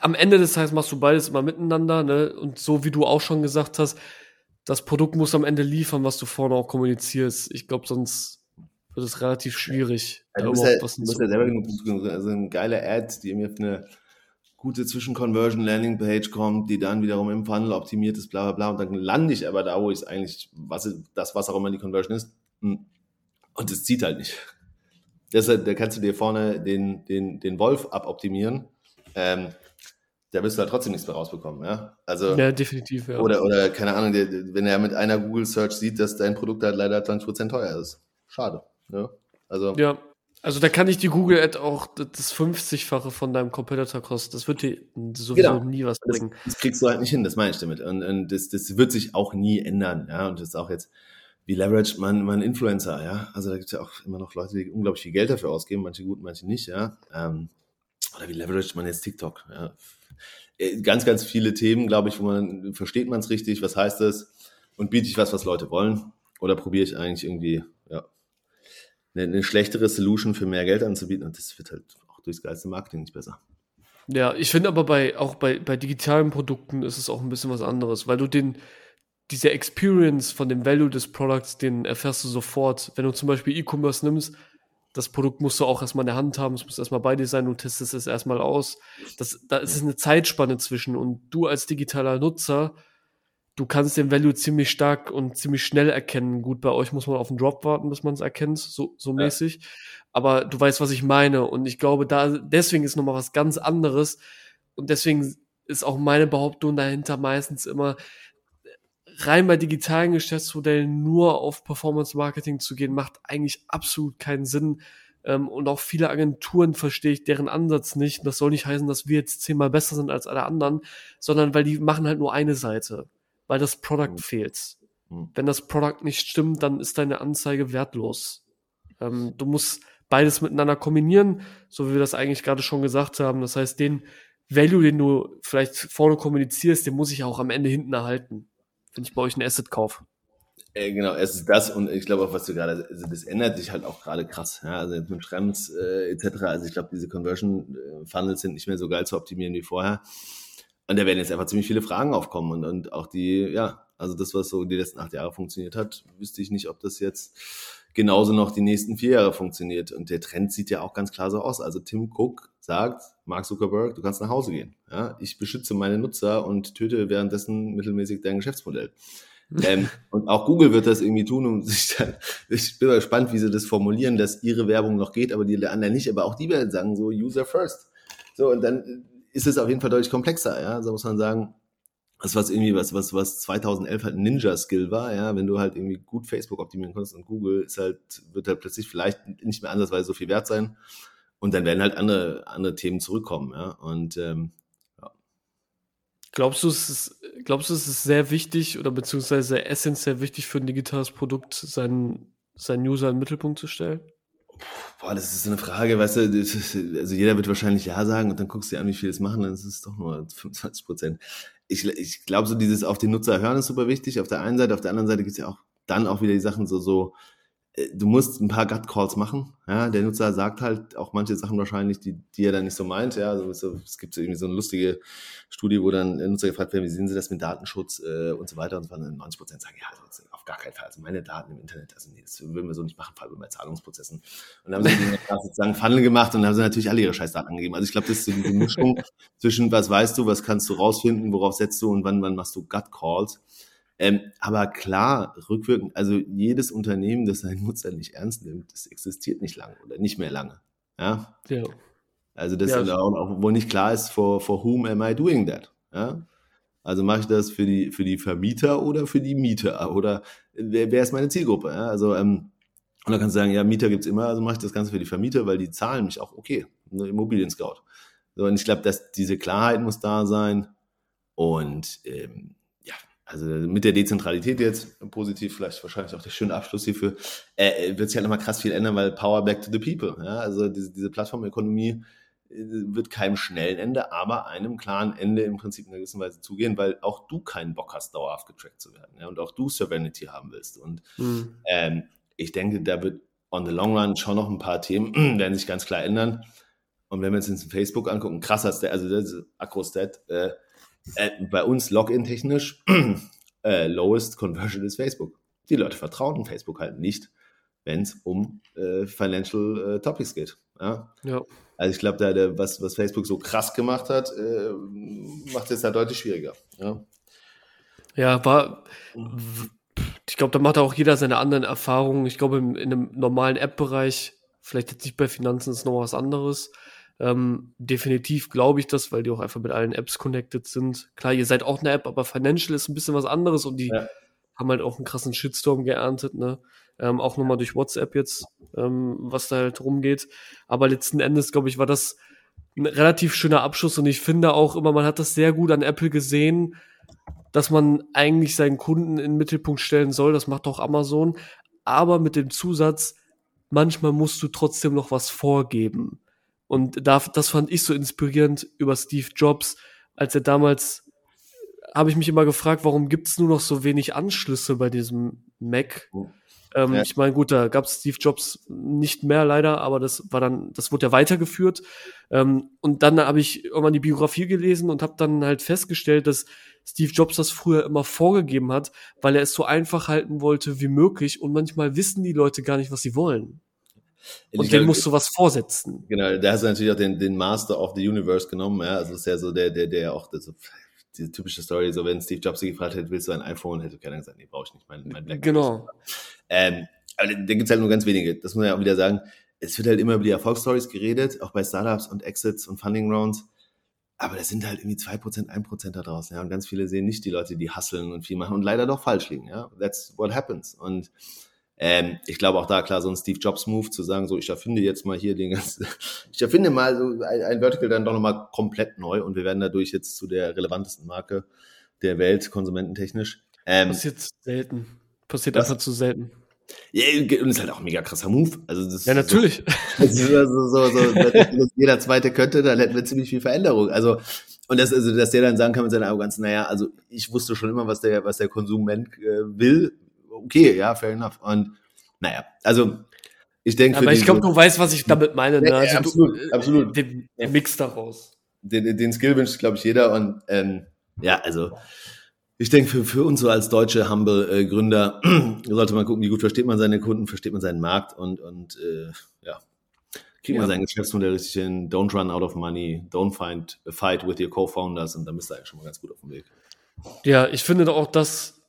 Am Ende des Tages machst du beides immer miteinander, ne? Und so wie du auch schon gesagt hast, das Produkt muss am Ende liefern, was du vorne auch kommunizierst. Ich glaube, sonst wird es relativ schwierig. Ja, du musst ja, was musst ja selber genug, also eine geile Ad, die mir auf eine gute Zwischen-Conversion Landing Page kommt, die dann wiederum im Funnel optimiert ist, bla bla bla. Und dann lande ich aber da, wo ich eigentlich, was das, was auch immer die Conversion ist. Hm. Und es zieht halt nicht. Deshalb, da kannst du dir vorne den, den, den Wolf aboptimieren. Ähm, da wirst du halt trotzdem nichts mehr rausbekommen, ja. Also, ja, definitiv, ja. Oder, oder keine Ahnung, wenn er mit einer Google Search sieht, dass dein Produkt halt leider 20% teuer ist. Schade. Ne? Also, ja, also da kann ich die Google Ad auch das 50-fache von deinem Competitor kosten. Das wird dir sowieso genau. nie was bringen. Das, das, kriegst du halt nicht hin, das meine ich damit. Und, und das, das wird sich auch nie ändern, ja. Und das ist auch jetzt, wie leveraged man, man Influencer, ja? Also da gibt es ja auch immer noch Leute, die unglaublich viel Geld dafür ausgeben, manche gut, manche nicht, ja. Ähm, oder wie leveraged man jetzt TikTok, ja? Äh, ganz, ganz viele Themen, glaube ich, wo man versteht man es richtig, was heißt das? und biete ich was, was Leute wollen? Oder probiere ich eigentlich irgendwie, ja, eine, eine schlechtere Solution für mehr Geld anzubieten? Und das wird halt auch durchs geilste Marketing nicht besser. Ja, ich finde aber bei, auch bei, bei digitalen Produkten ist es auch ein bisschen was anderes, weil du den, diese Experience von dem Value des Products, den erfährst du sofort. Wenn du zum Beispiel E-Commerce nimmst, das Produkt musst du auch erstmal in der Hand haben, es muss erstmal bei dir sein, du testest es erstmal aus. Das, da ist eine Zeitspanne zwischen und du als digitaler Nutzer, du kannst den Value ziemlich stark und ziemlich schnell erkennen. Gut, bei euch muss man auf den Drop warten, bis man es erkennt, so, so ja. mäßig. Aber du weißt, was ich meine. Und ich glaube, da, deswegen ist nochmal was ganz anderes. Und deswegen ist auch meine Behauptung dahinter meistens immer, rein bei digitalen Geschäftsmodellen nur auf Performance Marketing zu gehen, macht eigentlich absolut keinen Sinn. Ähm, und auch viele Agenturen verstehe ich deren Ansatz nicht. Das soll nicht heißen, dass wir jetzt zehnmal besser sind als alle anderen, sondern weil die machen halt nur eine Seite, weil das Product mhm. fehlt. Mhm. Wenn das Product nicht stimmt, dann ist deine Anzeige wertlos. Ähm, du musst beides miteinander kombinieren, so wie wir das eigentlich gerade schon gesagt haben. Das heißt, den Value, den du vielleicht vorne kommunizierst, den muss ich auch am Ende hinten erhalten wenn ich bei euch ein Asset kaufe. Äh, genau, es ist das und ich glaube auch, was du gerade, also das ändert sich halt auch gerade krass. Ja? Also jetzt mit Schrems äh, etc. Also ich glaube, diese Conversion äh, sind nicht mehr so geil zu optimieren wie vorher. Und da werden jetzt einfach ziemlich viele Fragen aufkommen und, und auch die, ja, also das, was so die letzten acht Jahre funktioniert hat, wüsste ich nicht, ob das jetzt genauso noch die nächsten vier Jahre funktioniert. Und der Trend sieht ja auch ganz klar so aus. Also Tim Cook sagt, Mark Zuckerberg, du kannst nach Hause gehen. Ja, ich beschütze meine Nutzer und töte währenddessen mittelmäßig dein Geschäftsmodell. ähm, und auch Google wird das irgendwie tun, um sich dann, ich bin mal gespannt, wie sie das formulieren, dass ihre Werbung noch geht, aber die anderen nicht, aber auch die werden sagen so User first. So, und dann ist es auf jeden Fall deutlich komplexer, ja, so muss man sagen, das was irgendwie was was was 2011 halt ein Ninja Skill war, ja, wenn du halt irgendwie gut Facebook optimieren konntest und Google ist halt wird halt plötzlich vielleicht nicht mehr andersweise so viel wert sein und dann werden halt andere andere Themen zurückkommen, ja und ähm, ja. Glaubst du, es ist, glaubst du, es ist sehr wichtig oder beziehungsweise essentiell wichtig für ein digitales Produkt, seinen, seinen User in den Mittelpunkt zu stellen? Boah, das ist eine Frage, weißt du, also jeder wird wahrscheinlich Ja sagen und dann guckst du dir an, wie viel es machen, dann ist es doch nur 25 Prozent ich, ich glaube, so dieses auf den Nutzer hören ist super wichtig. Auf der einen Seite, auf der anderen Seite gibt es ja auch dann auch wieder die Sachen so, so, du musst ein paar Gut Calls machen. Ja, der Nutzer sagt halt auch manche Sachen wahrscheinlich, die, die er dann nicht so meint. Ja, also es gibt irgendwie so eine lustige Studie, wo dann Nutzer gefragt werden, wie sehen sie das mit Datenschutz äh, und so weiter und weiter. 90 Prozent sagen, ja, also auf gar keinen Fall. Also meine Daten im Internet, also nee, das würden wir so nicht machen, vor allem bei Zahlungsprozessen. Und dann haben sie sozusagen Funnel gemacht und dann haben sie natürlich alle ihre Scheißdaten angegeben. Also ich glaube, das ist so diese Mischung zwischen was weißt du, was kannst du rausfinden, worauf setzt du und wann, wann machst du Gut Calls. Ähm, aber klar, rückwirkend, also jedes Unternehmen, das seinen Nutzer nicht ernst nimmt, das existiert nicht lange oder nicht mehr lange. Ja. ja. Also das ja. auch, auch, wo nicht klar ist, for, for whom am I doing that? Ja. Also mache ich das für die, für die Vermieter oder für die Mieter? Oder wer, wer ist meine Zielgruppe? Ja? Also, ähm, und dann kannst du sagen, ja, Mieter gibt's immer, also mache ich das Ganze für die Vermieter, weil die zahlen mich auch okay. Eine Immobilien-Scout. So, und ich glaube, dass diese Klarheit muss da sein. Und ähm, also mit der Dezentralität jetzt, positiv, vielleicht wahrscheinlich auch der schöne Abschluss hierfür, äh, äh wird sich halt nochmal krass viel ändern, weil Power back to the people. Ja? Also diese, diese Plattformökonomie äh, wird keinem schnellen Ende, aber einem klaren Ende im Prinzip in einer gewissen Weise zugehen, weil auch du keinen Bock hast, dauerhaft getrackt zu werden. Ja? Und auch du Serenity haben willst. Und mhm. ähm, ich denke, da wird on the long run schon noch ein paar Themen werden sich ganz klar ändern. Und wenn wir uns jetzt Facebook angucken, krasser Stat, also das ist Akro-Stat, äh, äh, bei uns Login-technisch äh, lowest Conversion ist Facebook. Die Leute vertrauen Facebook halt nicht, wenn es um äh, Financial äh, Topics geht. Ja? ja. Also ich glaube, da der, was, was Facebook so krass gemacht hat, äh, macht es da deutlich schwieriger. Ja, ja war. Ich glaube, da macht auch jeder seine anderen Erfahrungen. Ich glaube, in, in einem normalen App-Bereich, vielleicht jetzt nicht bei Finanzen, ist noch was anderes. Ähm, definitiv glaube ich das, weil die auch einfach mit allen Apps connected sind. Klar, ihr seid auch eine App, aber Financial ist ein bisschen was anderes und die ja. haben halt auch einen krassen Shitstorm geerntet, ne? Ähm, auch nochmal durch WhatsApp jetzt, ähm, was da halt rumgeht. Aber letzten Endes, glaube ich, war das ein relativ schöner Abschluss und ich finde auch immer, man hat das sehr gut an Apple gesehen, dass man eigentlich seinen Kunden in den Mittelpunkt stellen soll. Das macht auch Amazon. Aber mit dem Zusatz, manchmal musst du trotzdem noch was vorgeben. Und da, das fand ich so inspirierend über Steve Jobs, als er damals habe ich mich immer gefragt, warum gibt es nur noch so wenig Anschlüsse bei diesem Mac? Oh. Ähm, ja. Ich meine, gut, da gab es Steve Jobs nicht mehr leider, aber das war dann, das wurde ja weitergeführt. Ähm, und dann habe ich irgendwann die Biografie gelesen und habe dann halt festgestellt, dass Steve Jobs das früher immer vorgegeben hat, weil er es so einfach halten wollte wie möglich. Und manchmal wissen die Leute gar nicht, was sie wollen. Und dem musst du was vorsetzen. Genau, da hast du natürlich auch den, den Master of the Universe genommen, ja. Also das ist ja so der, der, der auch das, diese typische Story, so wenn Steve Jobs sie gefragt hätte, willst du ein iPhone, hätte keiner gesagt, nee, brauche ich nicht, mein, mein Blackberry. Genau. Ähm, aber da gibt's halt nur ganz wenige. Das muss man ja auch wieder sagen. Es wird halt immer über die Erfolgsstories geredet, auch bei Startups und Exits und Funding Rounds. Aber das sind halt irgendwie zwei Prozent, ein Prozent da draußen, ja. Und ganz viele sehen nicht die Leute, die hustlen und viel machen und leider doch falsch liegen, ja. That's what happens. Und ähm, ich glaube auch da klar so ein Steve Jobs Move zu sagen, so ich erfinde jetzt mal hier den ganzen, ich erfinde mal so ein, ein Vertical dann doch nochmal komplett neu und wir werden dadurch jetzt zu der relevantesten Marke der Welt, konsumententechnisch. Ähm, Passiert selten. Passiert einfach zu selten. Ja, und ist halt auch ein mega krasser Move. Also das ja, natürlich. So, so, so, das jeder Zweite könnte, dann hätten wir ziemlich viel Veränderung. Also, und das, also, dass der dann sagen kann mit seiner Arroganz, naja, also ich wusste schon immer, was der, was der Konsument äh, will. Okay, ja, fair enough. Und naja, also ich denke. Aber ich glaube, du weißt, was ich damit meine. Ne? Also, ja, absolut, du, absolut. Den, den Mix daraus. Den, den Skill wünscht, glaube ich, jeder. Und ähm, ja, also ich denke, für, für uns so als deutsche Humble-Gründer sollte man gucken, wie gut versteht man seine Kunden, versteht man seinen Markt und, und äh, ja, kriegt man ja. sein Geschäftsmodell richtig hin. Don't run out of money, don't find a fight with your co-founders und dann bist du eigentlich schon mal ganz gut auf dem Weg. Ja, ich finde auch, das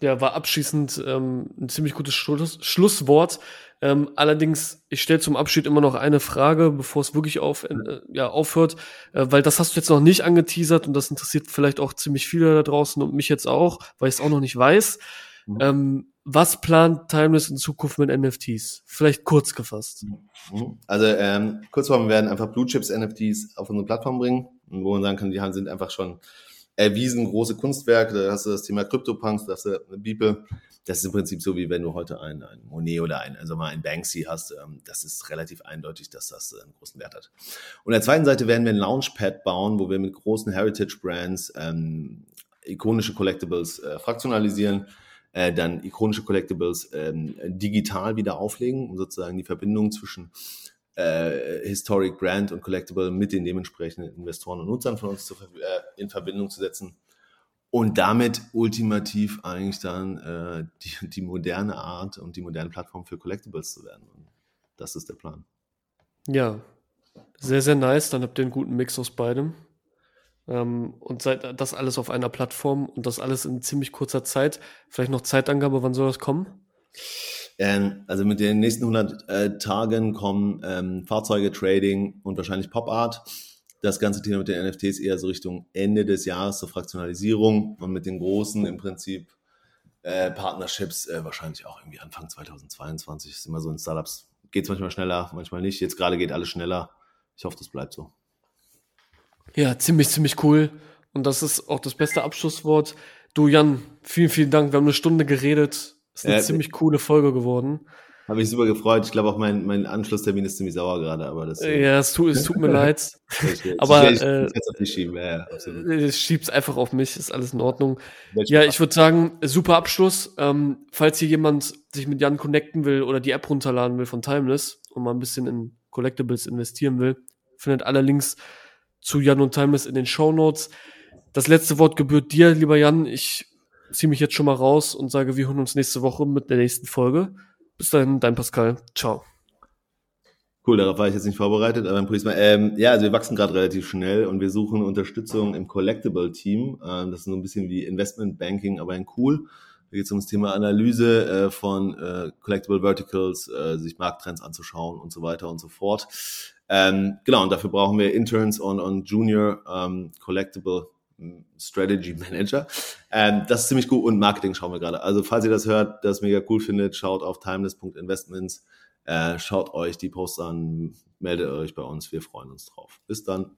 ja, war abschließend ähm, ein ziemlich gutes Schluss, Schlusswort. Ähm, allerdings, ich stelle zum Abschied immer noch eine Frage, bevor es wirklich auf, äh, ja, aufhört, äh, weil das hast du jetzt noch nicht angeteasert und das interessiert vielleicht auch ziemlich viele da draußen und mich jetzt auch, weil ich es auch noch nicht weiß. Mhm. Ähm, was plant Timeless in Zukunft mit NFTs? Vielleicht kurz gefasst. Mhm. Also ähm, kurzform, wir werden einfach Blue Chips NFTs auf unsere Plattform bringen, wo man sagen kann, die sind einfach schon erwiesen große Kunstwerke. Da hast du das Thema CryptoPunks, da hast du eine Bibel das ist im Prinzip so, wie wenn du heute ein, ein Monet oder ein, also mal ein Banksy hast. Ähm, das ist relativ eindeutig, dass das einen großen Wert hat. Und der zweiten Seite werden wir ein Launchpad bauen, wo wir mit großen Heritage-Brands ähm, ikonische Collectibles äh, fraktionalisieren, äh, dann ikonische Collectibles ähm, digital wieder auflegen, um sozusagen die Verbindung zwischen äh, Historic Brand und Collectible mit den dementsprechenden Investoren und Nutzern von uns zu, äh, in Verbindung zu setzen und damit ultimativ eigentlich dann äh, die, die moderne Art und die moderne Plattform für Collectibles zu werden. Und das ist der Plan. Ja, sehr, sehr nice. Dann habt ihr einen guten Mix aus beidem. Ähm, und seid das alles auf einer Plattform und das alles in ziemlich kurzer Zeit. Vielleicht noch Zeitangabe, wann soll das kommen? Ähm, also mit den nächsten 100 äh, Tagen kommen ähm, Fahrzeuge, Trading und wahrscheinlich Pop Art das ganze Thema mit den NFTs eher so Richtung Ende des Jahres zur Fraktionalisierung und mit den großen im Prinzip äh, Partnerships äh, wahrscheinlich auch irgendwie Anfang 2022. ist immer so in Startups. Geht es manchmal schneller, manchmal nicht. Jetzt gerade geht alles schneller. Ich hoffe, das bleibt so. Ja, ziemlich, ziemlich cool. Und das ist auch das beste Abschlusswort. Du, Jan, vielen, vielen Dank. Wir haben eine Stunde geredet. Ist eine äh, ziemlich coole Folge geworden. Habe ich super gefreut. Ich glaube auch mein, mein Anschlusstermin ist ziemlich sauer gerade, aber das. Äh, ja, es tut, es tut mir leid. aber ich, äh, auf dich schieben. Ja, ja, schieb's einfach auf mich, ist alles in Ordnung. Ja, ich würde sagen, super Abschluss. Ähm, falls hier jemand sich mit Jan connecten will oder die App runterladen will von Timeless und mal ein bisschen in Collectibles investieren will, findet alle Links zu Jan und Timeless in den Show Notes. Das letzte Wort gebührt dir, lieber Jan. Ich ziehe mich jetzt schon mal raus und sage, wir hören uns nächste Woche mit der nächsten Folge. Bis dahin, dein Pascal. Ciao. Cool, darauf war ich jetzt nicht vorbereitet, aber ein ähm, ja, also wir wachsen gerade relativ schnell und wir suchen Unterstützung im Collectible-Team. Ähm, das ist so ein bisschen wie Investment Banking, aber in cool. Da geht es um das Thema Analyse äh, von äh, Collectible Verticals, äh, sich Markttrends anzuschauen und so weiter und so fort. Ähm, genau, und dafür brauchen wir Interns und, und Junior ähm, Collectible Strategy Manager. Ähm, das ist ziemlich gut und Marketing schauen wir gerade. Also falls ihr das hört, das mega cool findet, schaut auf timeless.investments, äh, schaut euch die Posts an, meldet euch bei uns, wir freuen uns drauf. Bis dann.